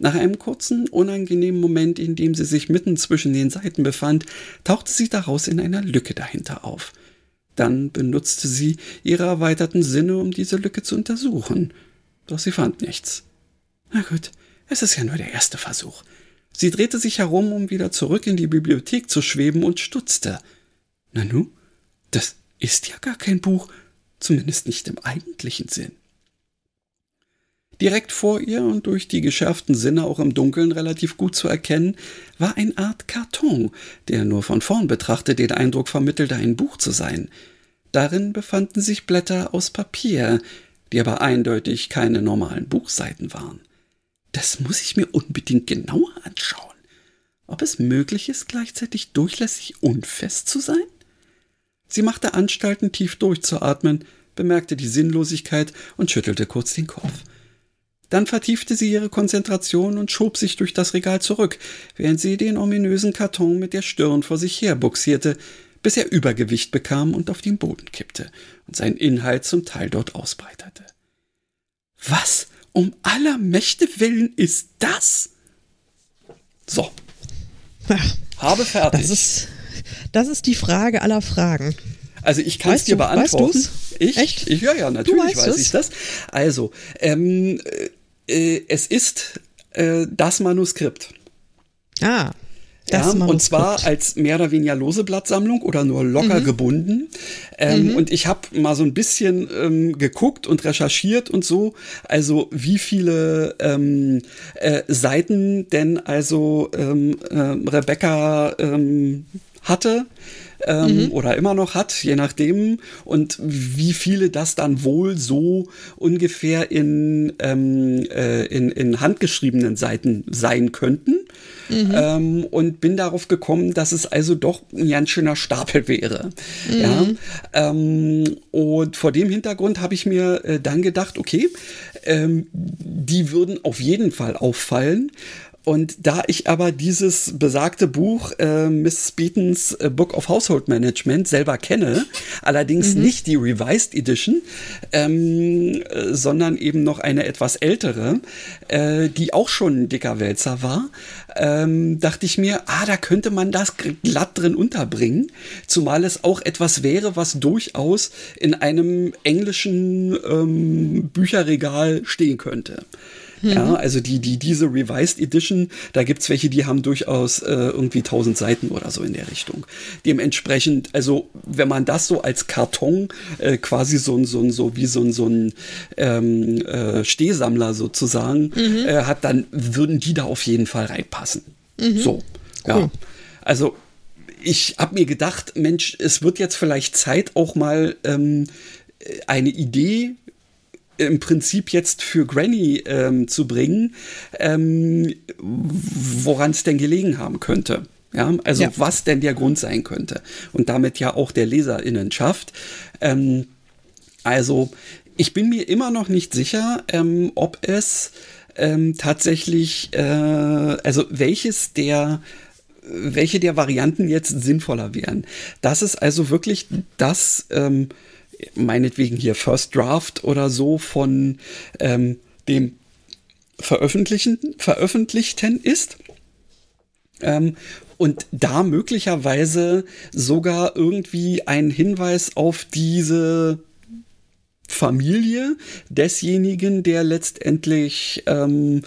Nach einem kurzen, unangenehmen Moment, in dem sie sich mitten zwischen den Seiten befand, tauchte sie daraus in einer Lücke dahinter auf. Dann benutzte sie ihre erweiterten Sinne, um diese Lücke zu untersuchen. Doch sie fand nichts. Na gut, es ist ja nur der erste Versuch. Sie drehte sich herum, um wieder zurück in die Bibliothek zu schweben und stutzte. Nanu, das ist ja gar kein Buch, zumindest nicht im eigentlichen Sinn. Direkt vor ihr und durch die geschärften Sinne auch im Dunkeln relativ gut zu erkennen, war eine Art Karton, der nur von vorn betrachtet den Eindruck vermittelte, ein Buch zu sein. Darin befanden sich Blätter aus Papier, die aber eindeutig keine normalen Buchseiten waren. Das muss ich mir unbedingt genauer anschauen. Ob es möglich ist, gleichzeitig durchlässig und fest zu sein? Sie machte Anstalten, tief durchzuatmen, bemerkte die Sinnlosigkeit und schüttelte kurz den Kopf. Dann vertiefte sie ihre Konzentration und schob sich durch das Regal zurück, während sie den ominösen Karton mit der Stirn vor sich her buxierte, bis er Übergewicht bekam und auf den Boden kippte und seinen Inhalt zum Teil dort ausbreitete. Was um aller Mächte willen ist das? So. Ach, Habe fertig. das ist, das ist die Frage aller Fragen. Also ich kann es Weißt dir weißt beantworten. du's? ich? Echt? Ich, ja, ja, natürlich weißt weiß es? ich das. Also, ähm, äh, es ist äh, das Manuskript. Ah, das ja, und zwar als mehr oder weniger lose Blattsammlung oder nur locker gebunden. Ähm, Und ich habe mal so ein bisschen ähm, geguckt und recherchiert und so, also wie viele ähm, äh, Seiten denn also ähm, äh, Rebecca ähm, hatte. Ähm, oder immer noch hat, je nachdem, und wie viele das dann wohl so ungefähr in, ähm, äh, in, in handgeschriebenen Seiten sein könnten. Ähm, und bin darauf gekommen, dass es also doch ein ganz schöner Stapel wäre. Ja, ähm, und vor dem Hintergrund habe ich mir äh, dann gedacht, okay, ähm, die würden auf jeden Fall auffallen. Und da ich aber dieses besagte Buch äh, Miss Beatons äh, Book of Household Management selber kenne, allerdings nicht die Revised Edition, ähm, äh, sondern eben noch eine etwas ältere, äh, die auch schon ein dicker Wälzer war, ähm, dachte ich mir, ah, da könnte man das glatt drin unterbringen, zumal es auch etwas wäre, was durchaus in einem englischen ähm, Bücherregal stehen könnte. Ja, also die, die, diese Revised Edition, da gibt's welche, die haben durchaus äh, irgendwie 1000 Seiten oder so in der Richtung. Dementsprechend, also wenn man das so als Karton äh, quasi so ein, so ein, so wie so ein, so ein ähm, äh, Stehsammler sozusagen äh, hat, dann würden die da auf jeden Fall reinpassen. So, ja. Also ich habe mir gedacht, Mensch, es wird jetzt vielleicht Zeit, auch mal ähm, eine Idee im Prinzip jetzt für Granny ähm, zu bringen, ähm, woran es denn gelegen haben könnte. Ja, also Ja. was denn der Grund sein könnte. Und damit ja auch der Leserinnenschaft. Ähm, also, ich bin mir immer noch nicht sicher, ähm, ob es ähm, tatsächlich, äh, also welches der welche der Varianten jetzt sinnvoller wären. Das ist also wirklich das, ähm, meinetwegen hier First Draft oder so von ähm, dem Veröffentlichen, Veröffentlichten ist. Ähm, und da möglicherweise sogar irgendwie ein Hinweis auf diese Familie desjenigen, der letztendlich ähm,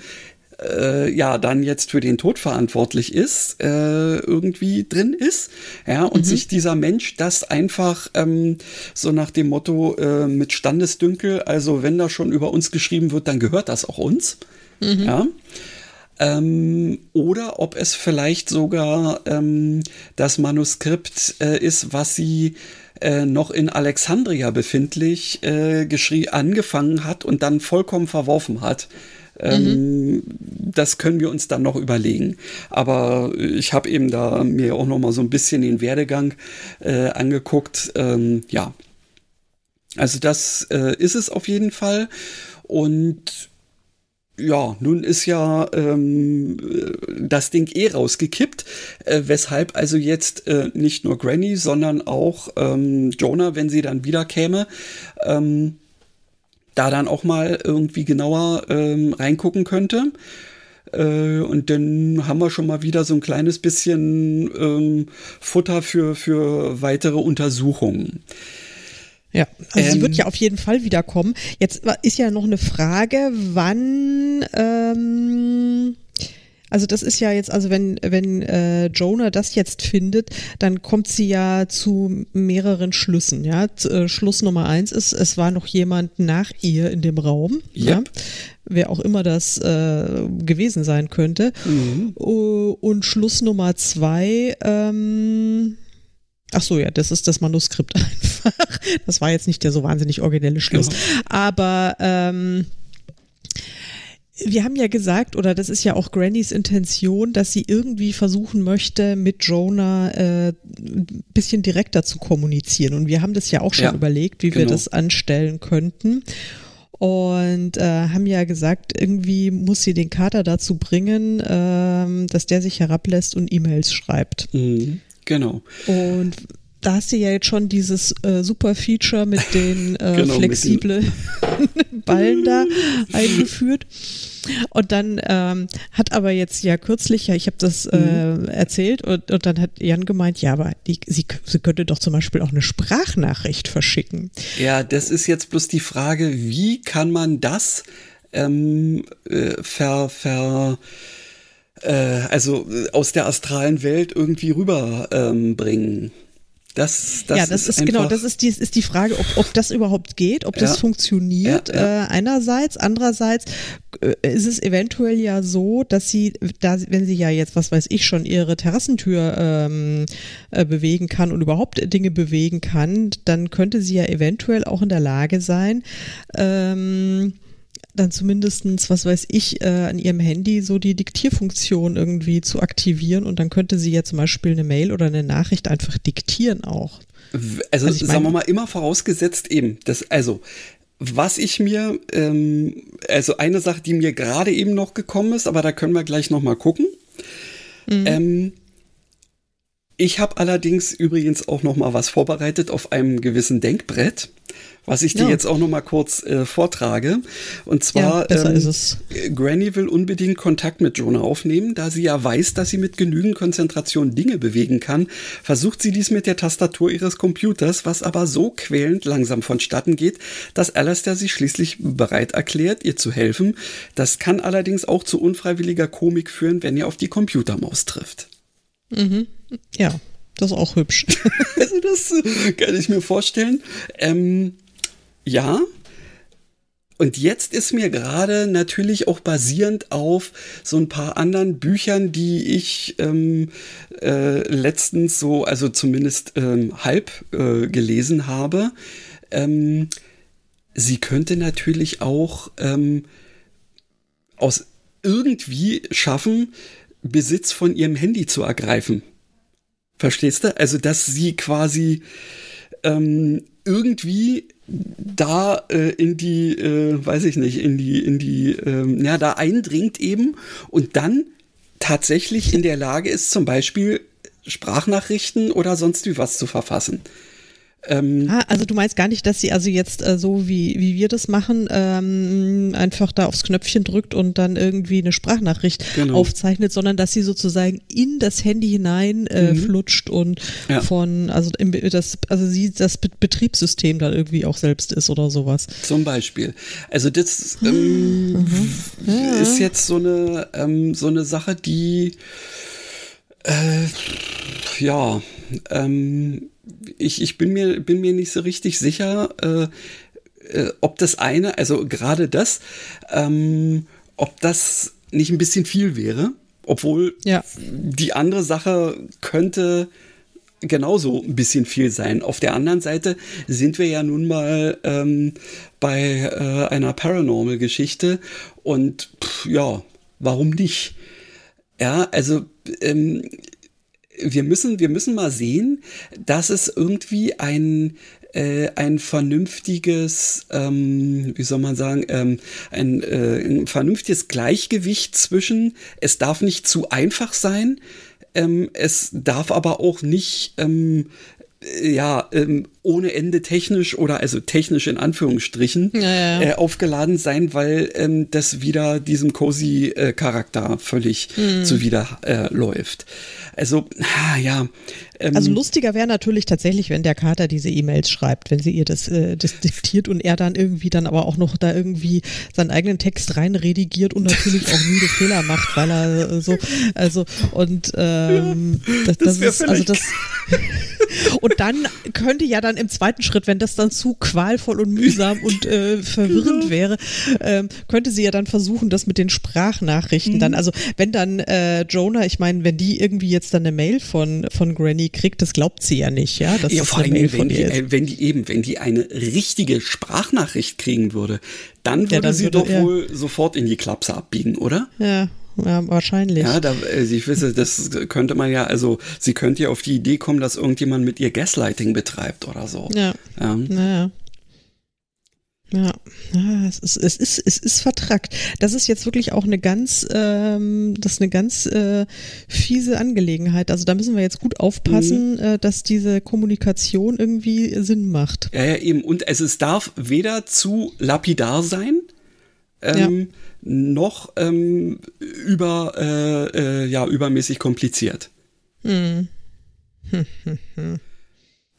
äh, ja dann jetzt für den Tod verantwortlich ist, äh, irgendwie drin ist. Ja, und sich dieser Mensch das einfach ähm, so nach dem Motto äh, mit Standesdünkel, also wenn da schon über uns geschrieben wird, dann gehört das auch uns. Ja. Ähm, oder ob es vielleicht sogar ähm, das Manuskript äh, ist, was sie äh, noch in Alexandria befindlich äh, angefangen hat und dann vollkommen verworfen hat. Ähm, mhm. Das können wir uns dann noch überlegen. Aber ich habe eben da mir auch noch mal so ein bisschen den Werdegang äh, angeguckt. Ähm, ja, also das äh, ist es auf jeden Fall. Und ja, nun ist ja ähm, das Ding eh rausgekippt, äh, weshalb also jetzt äh, nicht nur Granny, sondern auch ähm, Jonah, wenn sie dann wieder käme, ähm, da dann auch mal irgendwie genauer ähm, reingucken könnte. Äh, und dann haben wir schon mal wieder so ein kleines bisschen ähm, Futter für, für weitere Untersuchungen. Ja, also ähm, sie wird ja auf jeden Fall wiederkommen. Jetzt ist ja noch eine Frage, wann ähm, also das ist ja jetzt, also wenn, wenn äh, Jonah das jetzt findet, dann kommt sie ja zu mehreren Schlüssen. Ja? Äh, Schluss Nummer eins ist, es war noch jemand nach ihr in dem Raum. Yep. Ja? Wer auch immer das äh, gewesen sein könnte. Mhm. Uh, und Schluss Nummer zwei, ähm, Ach so, ja, das ist das Manuskript einfach. Das war jetzt nicht der so wahnsinnig originelle Schluss. Genau. Aber ähm, wir haben ja gesagt, oder das ist ja auch Grannys Intention, dass sie irgendwie versuchen möchte, mit Jonah äh, ein bisschen direkter zu kommunizieren. Und wir haben das ja auch schon ja, überlegt, wie genau. wir das anstellen könnten. Und äh, haben ja gesagt, irgendwie muss sie den Kater dazu bringen, äh, dass der sich herablässt und E-Mails schreibt. Mhm, genau. Und da hast du ja jetzt schon dieses äh, super Feature mit den äh, genau, flexible Ballen da eingeführt. Und dann ähm, hat aber jetzt ja kürzlich, ja, ich habe das äh, mhm. erzählt und, und dann hat Jan gemeint, ja, aber die, sie, sie könnte doch zum Beispiel auch eine Sprachnachricht verschicken. Ja, das ist jetzt bloß die Frage, wie kann man das ähm, äh, ver, ver äh, also aus der astralen Welt irgendwie rüberbringen? Ähm, das, das ja, das ist, ist genau, das ist die, ist die Frage, ob, ob das überhaupt geht, ob ja. das funktioniert. Ja, ja. Äh, einerseits, andererseits äh, ist es eventuell ja so, dass sie, da, wenn sie ja jetzt, was weiß ich, schon ihre Terrassentür ähm, äh, bewegen kann und überhaupt Dinge bewegen kann, dann könnte sie ja eventuell auch in der Lage sein, ähm, dann zumindestens, was weiß ich, äh, an ihrem Handy so die Diktierfunktion irgendwie zu aktivieren und dann könnte sie ja zum Beispiel eine Mail oder eine Nachricht einfach diktieren auch. Also, also sagen wir mal, immer vorausgesetzt eben, dass, also, was ich mir, ähm, also eine Sache, die mir gerade eben noch gekommen ist, aber da können wir gleich noch mal gucken. Mhm. Ähm, ich habe allerdings übrigens auch noch mal was vorbereitet auf einem gewissen Denkbrett was ich dir ja. jetzt auch noch mal kurz äh, vortrage. Und zwar, ja, ähm, Granny will unbedingt Kontakt mit Jonah aufnehmen, da sie ja weiß, dass sie mit genügend Konzentration Dinge bewegen kann. Versucht sie dies mit der Tastatur ihres Computers, was aber so quälend langsam vonstatten geht, dass Alastair sich schließlich bereit erklärt, ihr zu helfen. Das kann allerdings auch zu unfreiwilliger Komik führen, wenn ihr auf die Computermaus trifft. Mhm. Ja, das ist auch hübsch. also das äh, kann ich mir vorstellen. Ähm, ja. Und jetzt ist mir gerade natürlich auch basierend auf so ein paar anderen Büchern, die ich ähm, äh, letztens so, also zumindest ähm, halb äh, gelesen habe. Ähm, sie könnte natürlich auch ähm, aus irgendwie schaffen, Besitz von ihrem Handy zu ergreifen. Verstehst du? Also, dass sie quasi ähm, irgendwie da äh, in die, äh, weiß ich nicht, in die, in die, ähm, ja, da eindringt eben und dann tatsächlich in der Lage ist, zum Beispiel Sprachnachrichten oder sonst wie was zu verfassen. Ähm, ah, also du meinst gar nicht, dass sie also jetzt äh, so wie, wie wir das machen, ähm, einfach da aufs Knöpfchen drückt und dann irgendwie eine Sprachnachricht genau. aufzeichnet, sondern dass sie sozusagen in das Handy hinein äh, mhm. flutscht und ja. von, also im, das, also sie das Betriebssystem dann irgendwie auch selbst ist oder sowas. Zum Beispiel. Also das ähm, mhm. ist jetzt so eine, ähm, so eine Sache, die äh, ja, ähm, ich, ich bin, mir, bin mir nicht so richtig sicher, äh, äh, ob das eine, also gerade das, ähm, ob das nicht ein bisschen viel wäre. Obwohl ja. die andere Sache könnte genauso ein bisschen viel sein. Auf der anderen Seite sind wir ja nun mal ähm, bei äh, einer Paranormal-Geschichte und pff, ja, warum nicht? Ja, also ähm, wir müssen, wir müssen mal sehen, dass es irgendwie ein äh, ein vernünftiges, ähm, wie soll man sagen, ähm, ein, äh, ein vernünftiges Gleichgewicht zwischen, es darf nicht zu einfach sein, ähm, es darf aber auch nicht ähm, ja, ähm, ohne Ende technisch oder also technisch in Anführungsstrichen ja, ja. Äh, aufgeladen sein, weil ähm, das wieder diesem Cozy-Charakter völlig mhm. zuwider äh, läuft. Also, ah, ja. Ähm, also lustiger wäre natürlich tatsächlich, wenn der Kater diese E-Mails schreibt, wenn sie ihr das, äh, das diktiert und er dann irgendwie dann aber auch noch da irgendwie seinen eigenen Text rein redigiert und natürlich auch müde Fehler macht, weil er äh, so, also und ähm, das, das, das ist also das und dann könnte ja dann im zweiten Schritt, wenn das dann zu qualvoll und mühsam und äh, verwirrend genau. wäre, ähm, könnte sie ja dann versuchen, das mit den Sprachnachrichten mhm. dann, also wenn dann äh, Jonah, ich meine, wenn die irgendwie jetzt dann eine Mail von, von Granny kriegt, das glaubt sie ja nicht, ja, dass ja, das vor eine Mail von die, ist. Äh, wenn die eben, wenn die eine richtige Sprachnachricht kriegen würde, dann würde ja, dann sie würde, doch ja. wohl sofort in die Klapse abbiegen, oder? Ja, ja, wahrscheinlich. Ja, da, äh, ich wisse, das könnte man ja, also sie könnte ja auf die Idee kommen, dass irgendjemand mit ihr Gaslighting betreibt oder so. Ja. Ja. ja. Ja, ja es, ist, es, ist, es ist vertrackt. Das ist jetzt wirklich auch eine ganz, ähm, das ist eine ganz äh, fiese Angelegenheit. Also da müssen wir jetzt gut aufpassen, mhm. äh, dass diese Kommunikation irgendwie Sinn macht. Ja, ja, eben. Und es, es darf weder zu lapidar sein, ähm, ja. noch ähm, über, äh, äh, ja, übermäßig kompliziert. Mhm.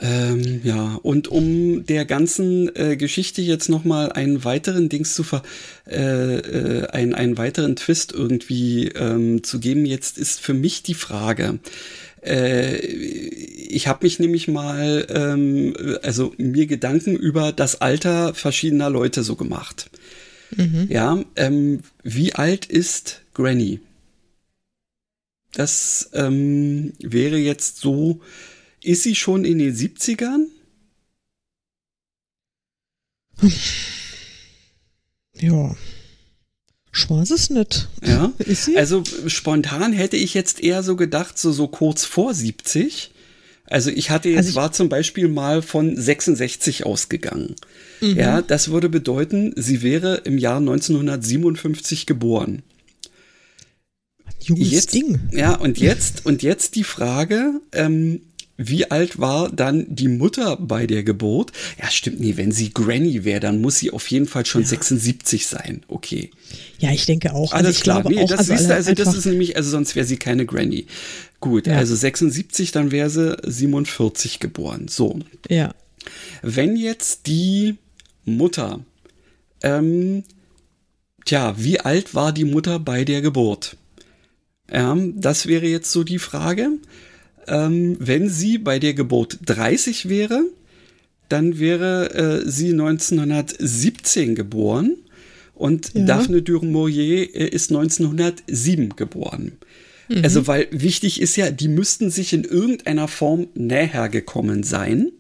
Ähm, ja, und um der ganzen äh, Geschichte jetzt nochmal einen weiteren Dings zu ver, äh, äh, einen, einen weiteren Twist irgendwie ähm, zu geben, jetzt ist für mich die Frage, äh, ich habe mich nämlich mal, ähm, also mir Gedanken über das Alter verschiedener Leute so gemacht. Mhm. Ja, ähm, wie alt ist Granny? Das ähm, wäre jetzt so ist sie schon in den 70ern? Ja. Ich weiß es nicht. Ja. Ist sie? Also spontan hätte ich jetzt eher so gedacht, so, so kurz vor 70. Also ich hatte jetzt, also ich war zum Beispiel mal von 66 ausgegangen. Mhm. Ja, das würde bedeuten, sie wäre im Jahr 1957 geboren. Junges jetzt, Ding. Ja, und jetzt, und jetzt die Frage, ähm, wie alt war dann die Mutter bei der Geburt? Ja, stimmt, nee, wenn sie Granny wäre, dann muss sie auf jeden Fall schon ja. 76 sein. Okay. Ja, ich denke auch. Also Alles also klar. Nee, das, also ist, also das ist nämlich, also sonst wäre sie keine Granny. Gut, ja. also 76, dann wäre sie 47 geboren. So. Ja. Wenn jetzt die Mutter, ähm, tja, wie alt war die Mutter bei der Geburt? Ähm, das wäre jetzt so die Frage ähm, wenn sie bei der Geburt 30 wäre, dann wäre äh, sie 1917 geboren und ja. Daphne Durand-Maurier äh, ist 1907 geboren. Mhm. Also, weil wichtig ist ja, die müssten sich in irgendeiner Form näher gekommen sein.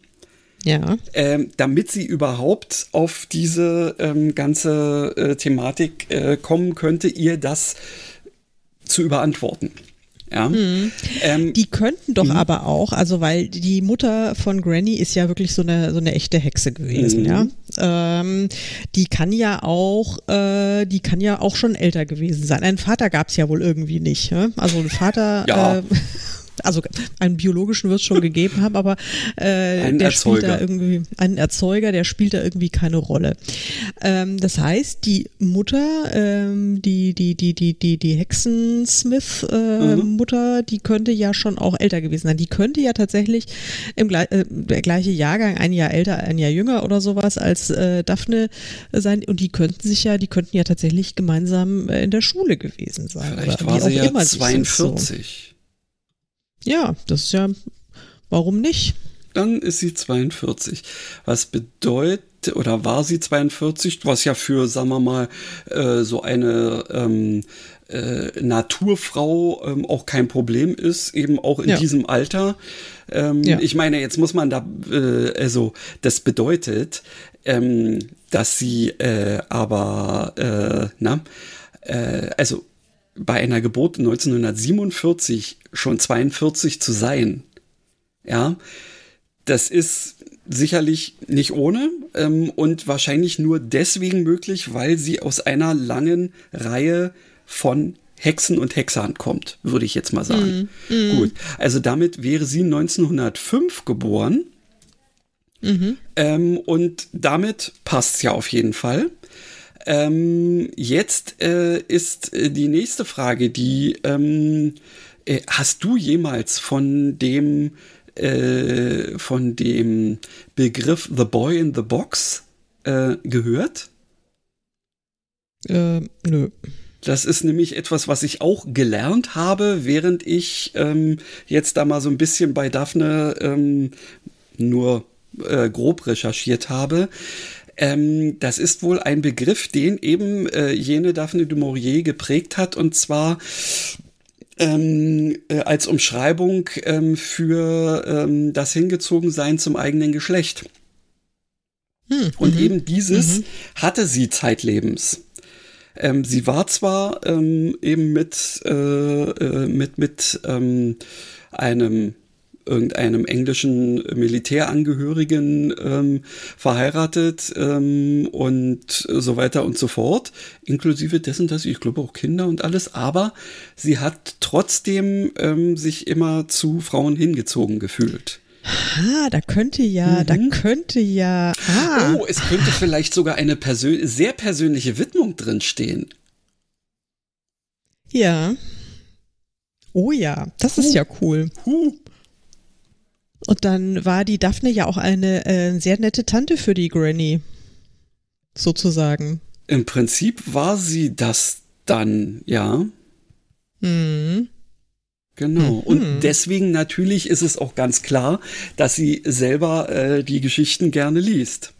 Ja. Ähm, damit sie überhaupt auf diese ähm, ganze äh, Thematik äh, kommen könnte, ihr das zu überantworten. Ja. Mhm. Ähm, die könnten doch mhm. aber auch, also weil die Mutter von Granny ist ja wirklich so eine so eine echte Hexe gewesen, mhm. ja. Ähm, die kann ja auch, äh, die kann ja auch schon älter gewesen sein. Einen Vater gab es ja wohl irgendwie nicht. Ja? Also ein Vater. Ja. Äh, also einen biologischen wird es schon gegeben haben, aber äh, ein der Erzeuger. spielt da irgendwie, einen Erzeuger, der spielt da irgendwie keine Rolle. Ähm, das heißt, die Mutter, ähm, die, die, die, die, die, die Hexensmith-Mutter, äh, mhm. die könnte ja schon auch älter gewesen sein. Die könnte ja tatsächlich im äh, der gleiche Jahrgang, ein Jahr älter, ein Jahr jünger oder sowas als äh, Daphne sein und die könnten sich ja, die könnten ja tatsächlich gemeinsam äh, in der Schule gewesen sein. Vielleicht war sie ja 42. Ja, das ist ja, warum nicht? Dann ist sie 42. Was bedeutet, oder war sie 42, was ja für, sagen wir mal, äh, so eine ähm, äh, Naturfrau ähm, auch kein Problem ist, eben auch in ja. diesem Alter. Ähm, ja. Ich meine, jetzt muss man da, äh, also das bedeutet, ähm, dass sie äh, aber, äh, na, äh, also bei einer Geburt 1947 schon 42 zu sein, ja, das ist sicherlich nicht ohne ähm, und wahrscheinlich nur deswegen möglich, weil sie aus einer langen Reihe von Hexen und Hexern kommt, würde ich jetzt mal sagen. Mm, mm. Gut, also damit wäre sie 1905 geboren. Mhm. Ähm, und damit passt es ja auf jeden Fall. Ähm, jetzt äh, ist äh, die nächste Frage, die ähm, äh, hast du jemals von dem äh, von dem Begriff The Boy in the Box äh, gehört? Äh, nö. Das ist nämlich etwas, was ich auch gelernt habe, während ich ähm, jetzt da mal so ein bisschen bei Daphne ähm, nur grob recherchiert habe. Ähm, das ist wohl ein Begriff, den eben äh, jene Daphne du Maurier geprägt hat, und zwar ähm, äh, als Umschreibung ähm, für ähm, das Hingezogensein zum eigenen Geschlecht. Hm, und mhm. eben dieses mhm. hatte sie zeitlebens. Ähm, sie war zwar ähm, eben mit, äh, äh, mit, mit ähm, einem irgendeinem englischen Militärangehörigen ähm, verheiratet ähm, und so weiter und so fort, inklusive dessen, dass sie, ich glaube, auch Kinder und alles, aber sie hat trotzdem ähm, sich immer zu Frauen hingezogen gefühlt. Ah, da könnte ja, mhm. da könnte ja. Ah. Oh, es könnte vielleicht sogar eine persön sehr persönliche Widmung drinstehen. Ja. Oh ja, das ist ja cool. Huh. Und dann war die Daphne ja auch eine äh, sehr nette Tante für die Granny. Sozusagen. Im Prinzip war sie das dann, ja. Mhm. Genau. Mhm. Und deswegen natürlich ist es auch ganz klar, dass sie selber äh, die Geschichten gerne liest.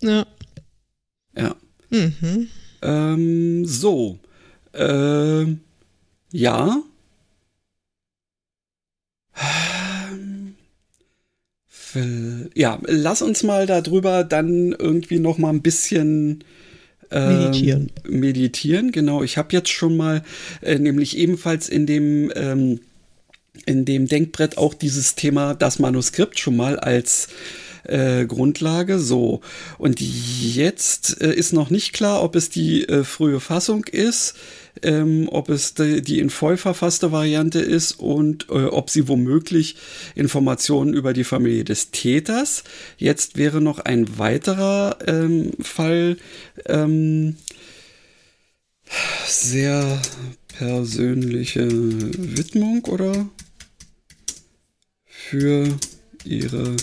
Ja. Ja. Mhm. Ähm, so. Äh, ja. Ja, lass uns mal darüber dann irgendwie noch mal ein bisschen ähm, meditieren. Meditieren, genau. Ich habe jetzt schon mal, äh, nämlich ebenfalls in dem ähm, in dem Denkbrett auch dieses Thema das Manuskript schon mal als äh, Grundlage. So. Und jetzt äh, ist noch nicht klar, ob es die äh, frühe Fassung ist, ähm, ob es die, die, in voll verfasste Variante ist und äh, ob sie womöglich Informationen über die Familie des Täters. Jetzt wäre noch ein weiterer ähm, Fall ähm, sehr persönliche Widmung oder für ihre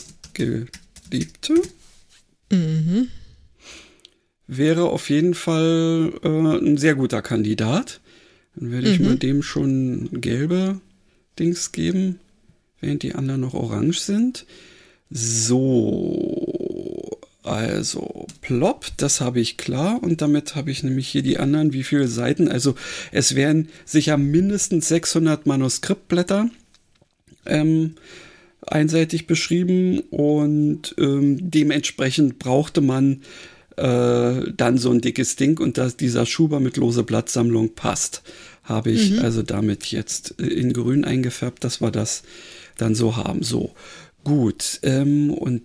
Geliebte. Mhm. Wäre auf jeden Fall äh, ein sehr guter Kandidat. Dann werde ich mhm. mal dem schon gelbe Dings geben, während die anderen noch orange sind. So, also plopp, das habe ich klar und damit habe ich nämlich hier die anderen, wie viele Seiten. Also es wären sicher mindestens 600 Manuskriptblätter. Ähm, einseitig beschrieben und ähm, dementsprechend brauchte man äh, dann so ein dickes Ding und dass dieser Schuber mit lose Blattsammlung passt, habe ich mhm. also damit jetzt äh, in grün eingefärbt, dass wir das dann so haben. So, gut. Ähm, und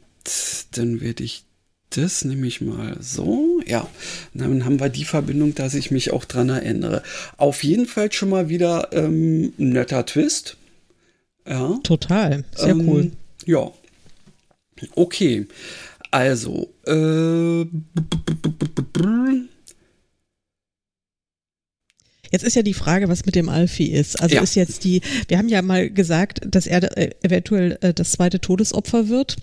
dann werde ich das nämlich mal so. Ja, dann haben wir die Verbindung, dass ich mich auch dran erinnere. Auf jeden Fall schon mal wieder ähm, netter Twist. Ja. Total. Sehr ähm, cool. Ja. Okay. Also, äh, Jetzt ist ja die Frage, was mit dem Alfie ist. Also ja. ist jetzt die, wir haben ja mal gesagt, dass er äh, eventuell äh, das zweite Todesopfer wird.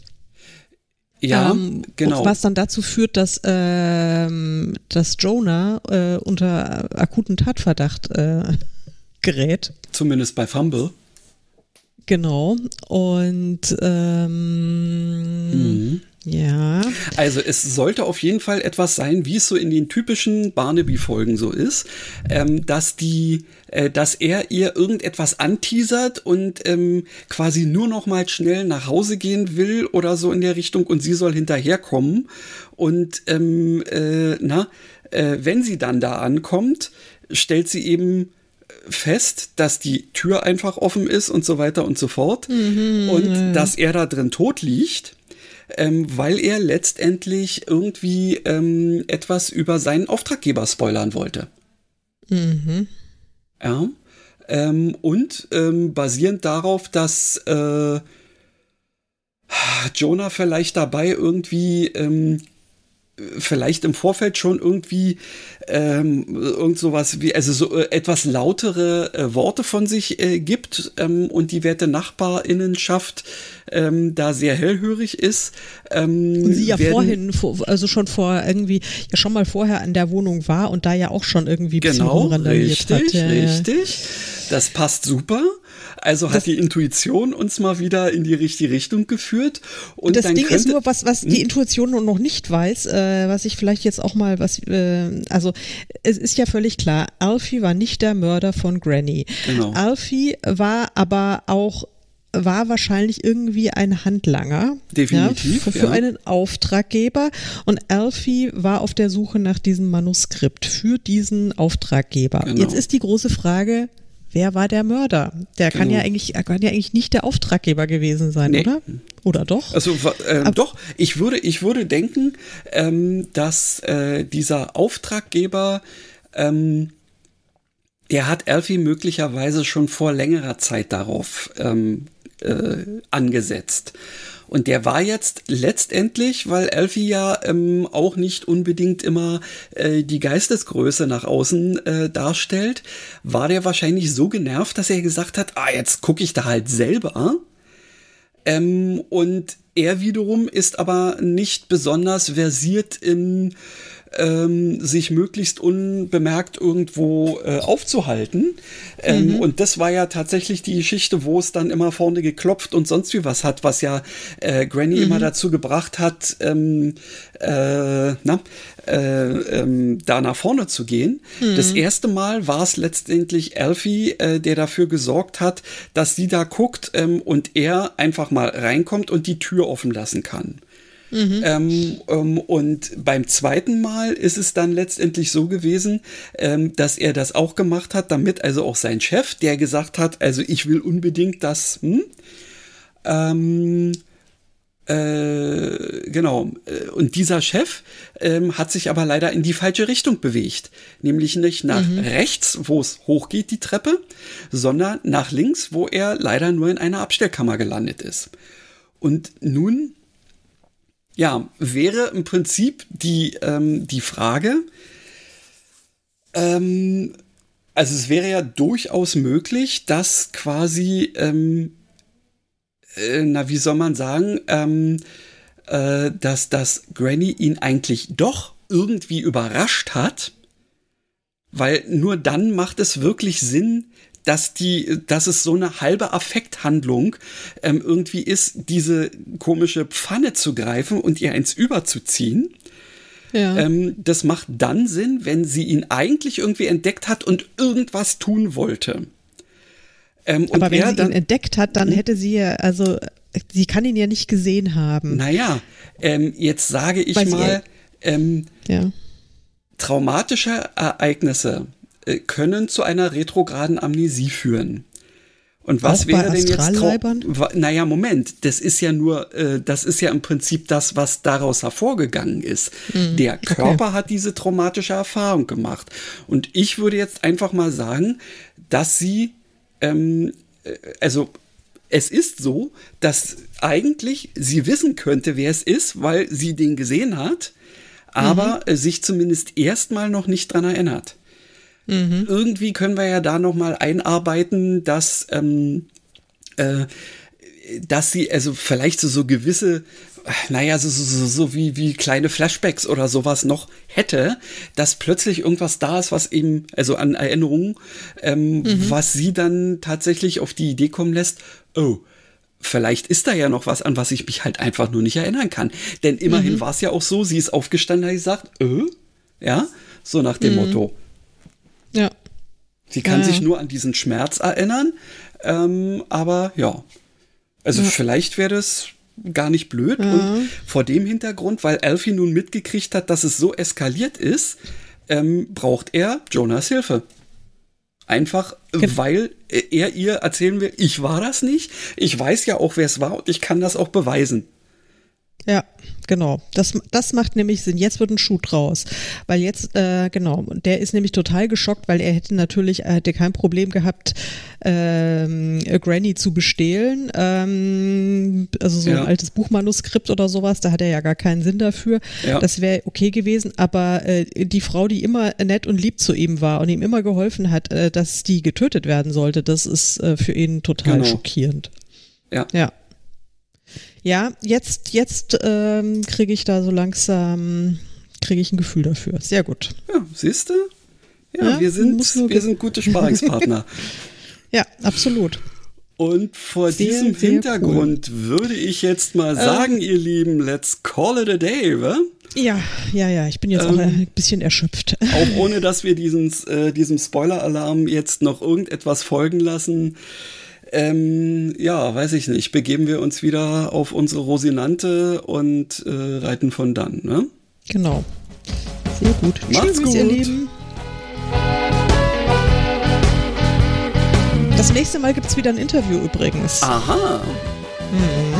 Ja, ähm, genau. Was dann dazu führt, dass, ähm, dass Jonah äh, unter akuten Tatverdacht äh, gerät. Zumindest bei Fumble. Genau. Und ähm, mhm. Ja. Also es sollte auf jeden Fall etwas sein, wie es so in den typischen Barnaby-Folgen so ist, ähm, dass die, äh, dass er ihr irgendetwas anteasert und ähm, quasi nur noch mal schnell nach Hause gehen will oder so in der Richtung und sie soll hinterherkommen und ähm, äh, na, äh, wenn sie dann da ankommt, stellt sie eben fest, dass die Tür einfach offen ist und so weiter und so fort mhm. und dass er da drin tot liegt ähm, weil er letztendlich irgendwie ähm, etwas über seinen Auftraggeber spoilern wollte. Mhm. Ja. Ähm, und ähm, basierend darauf, dass äh, Jonah vielleicht dabei irgendwie ähm, vielleicht im Vorfeld schon irgendwie ähm, irgend sowas wie, also so äh, etwas lautere äh, Worte von sich äh, gibt ähm, und die werte Nachbarinnenschaft ähm, da sehr hellhörig ist. Ähm, und sie ja vorhin, also schon vor irgendwie, ja schon mal vorher an der Wohnung war und da ja auch schon irgendwie genau, richtig, hat. Ja, richtig. Das passt super. Also hat das, die Intuition uns mal wieder in die richtige Richtung geführt. Und das Ding ist nur, was, was die hm? Intuition noch nicht weiß, äh, was ich vielleicht jetzt auch mal, was, äh, also es ist ja völlig klar, Alfie war nicht der Mörder von Granny. Genau. Alfie war aber auch war wahrscheinlich irgendwie ein Handlanger. Definitiv. Ja, für, ja. einen Auftraggeber. Und Alfie war auf der Suche nach diesem Manuskript für diesen Auftraggeber. Genau. Jetzt ist die große Frage, wer war der Mörder? Der kann genau. ja eigentlich, er kann ja eigentlich nicht der Auftraggeber gewesen sein, nee. oder? Oder doch? Also äh, doch, ich würde, ich würde denken, ähm, dass äh, dieser Auftraggeber ähm, der hat Alfie möglicherweise schon vor längerer Zeit darauf ähm, äh, angesetzt. Und der war jetzt letztendlich, weil Elfie ja ähm, auch nicht unbedingt immer äh, die Geistesgröße nach außen äh, darstellt, war der wahrscheinlich so genervt, dass er gesagt hat, ah, jetzt gucke ich da halt selber. Ähm, und er wiederum ist aber nicht besonders versiert im ähm, sich möglichst unbemerkt irgendwo äh, aufzuhalten. Ähm, mhm. Und das war ja tatsächlich die Geschichte, wo es dann immer vorne geklopft und sonst wie was hat, was ja äh, Granny mhm. immer dazu gebracht hat, ähm, äh, na, äh, ähm, da nach vorne zu gehen. Mhm. Das erste Mal war es letztendlich Alfie, äh, der dafür gesorgt hat, dass sie da guckt ähm, und er einfach mal reinkommt und die Tür offen lassen kann. Mhm. Ähm, ähm, und beim zweiten Mal ist es dann letztendlich so gewesen, ähm, dass er das auch gemacht hat, damit also auch sein Chef, der gesagt hat, also ich will unbedingt das, hm, ähm, äh, genau. Äh, und dieser Chef ähm, hat sich aber leider in die falsche Richtung bewegt. Nämlich nicht nach mhm. rechts, wo es hochgeht, die Treppe, sondern nach links, wo er leider nur in einer Abstellkammer gelandet ist. Und nun ja, wäre im Prinzip die, ähm, die Frage, ähm, also es wäre ja durchaus möglich, dass quasi, ähm, äh, na, wie soll man sagen, ähm, äh, dass, dass Granny ihn eigentlich doch irgendwie überrascht hat, weil nur dann macht es wirklich Sinn, dass die, dass es so eine halbe Affekthandlung ähm, irgendwie ist, diese komische Pfanne zu greifen und ihr eins überzuziehen. Ja. Ähm, das macht dann Sinn, wenn sie ihn eigentlich irgendwie entdeckt hat und irgendwas tun wollte. Ähm, Aber wenn sie dann, ihn entdeckt hat, dann hm? hätte sie ja, also sie kann ihn ja nicht gesehen haben. Naja, ähm, jetzt sage ich Weil mal, ähm, ja. traumatische Ereignisse äh, können zu einer retrograden Amnesie führen. Und was Auch wäre denn jetzt? Naja, Moment, das ist ja nur, äh, das ist ja im Prinzip das, was daraus hervorgegangen ist. Mhm, Der Körper okay. hat diese traumatische Erfahrung gemacht. Und ich würde jetzt einfach mal sagen, dass sie, ähm, äh, also es ist so, dass eigentlich sie wissen könnte, wer es ist, weil sie den gesehen hat, aber mhm. sich zumindest erstmal noch nicht dran erinnert. Mhm. Irgendwie können wir ja da noch mal einarbeiten, dass ähm, äh, dass sie also vielleicht so, so gewisse naja, so, so, so wie, wie kleine Flashbacks oder sowas noch hätte, dass plötzlich irgendwas da ist, was eben, also an Erinnerungen, ähm, mhm. was sie dann tatsächlich auf die Idee kommen lässt, oh, vielleicht ist da ja noch was, an was ich mich halt einfach nur nicht erinnern kann. Denn immerhin mhm. war es ja auch so, sie ist aufgestanden, hat gesagt, äh, ja, so nach dem mhm. Motto. Sie kann ja, sich nur an diesen Schmerz erinnern, ähm, aber ja. Also ja. vielleicht wäre das gar nicht blöd. Ja. Und vor dem Hintergrund, weil Alfie nun mitgekriegt hat, dass es so eskaliert ist, ähm, braucht er Jonas Hilfe. Einfach, genau. weil er ihr erzählen will, ich war das nicht. Ich weiß ja auch, wer es war und ich kann das auch beweisen. Ja, genau. Das, das macht nämlich Sinn. Jetzt wird ein Schuh draus. Weil jetzt, äh, genau, der ist nämlich total geschockt, weil er hätte natürlich, er hätte kein Problem gehabt, ähm, Granny zu bestehlen. Ähm, also so ja. ein altes Buchmanuskript oder sowas, da hat er ja gar keinen Sinn dafür. Ja. Das wäre okay gewesen, aber äh, die Frau, die immer nett und lieb zu ihm war und ihm immer geholfen hat, äh, dass die getötet werden sollte, das ist äh, für ihn total genau. schockierend. Ja. Ja. Ja, jetzt, jetzt ähm, kriege ich da so langsam, kriege ich ein Gefühl dafür. Sehr gut. Ja, siehst du? Ja, ja, wir, sind, wir sind gute Sparingspartner. ja, absolut. Und vor sehr, diesem sehr Hintergrund cool. würde ich jetzt mal äh. sagen, ähm, ihr Lieben, let's call it a day, wa? Ja, ja, ja, ich bin jetzt ähm, auch ein bisschen erschöpft. Auch ohne, dass wir diesen, äh, diesem Spoiler-Alarm jetzt noch irgendetwas folgen lassen ähm, ja, weiß ich nicht, begeben wir uns wieder auf unsere Rosinante und äh, reiten von dann, ne? Genau. Sehr gut. Macht's Tschüss, gut. ihr Lieben. Das nächste Mal gibt's wieder ein Interview übrigens. Aha. Mhm.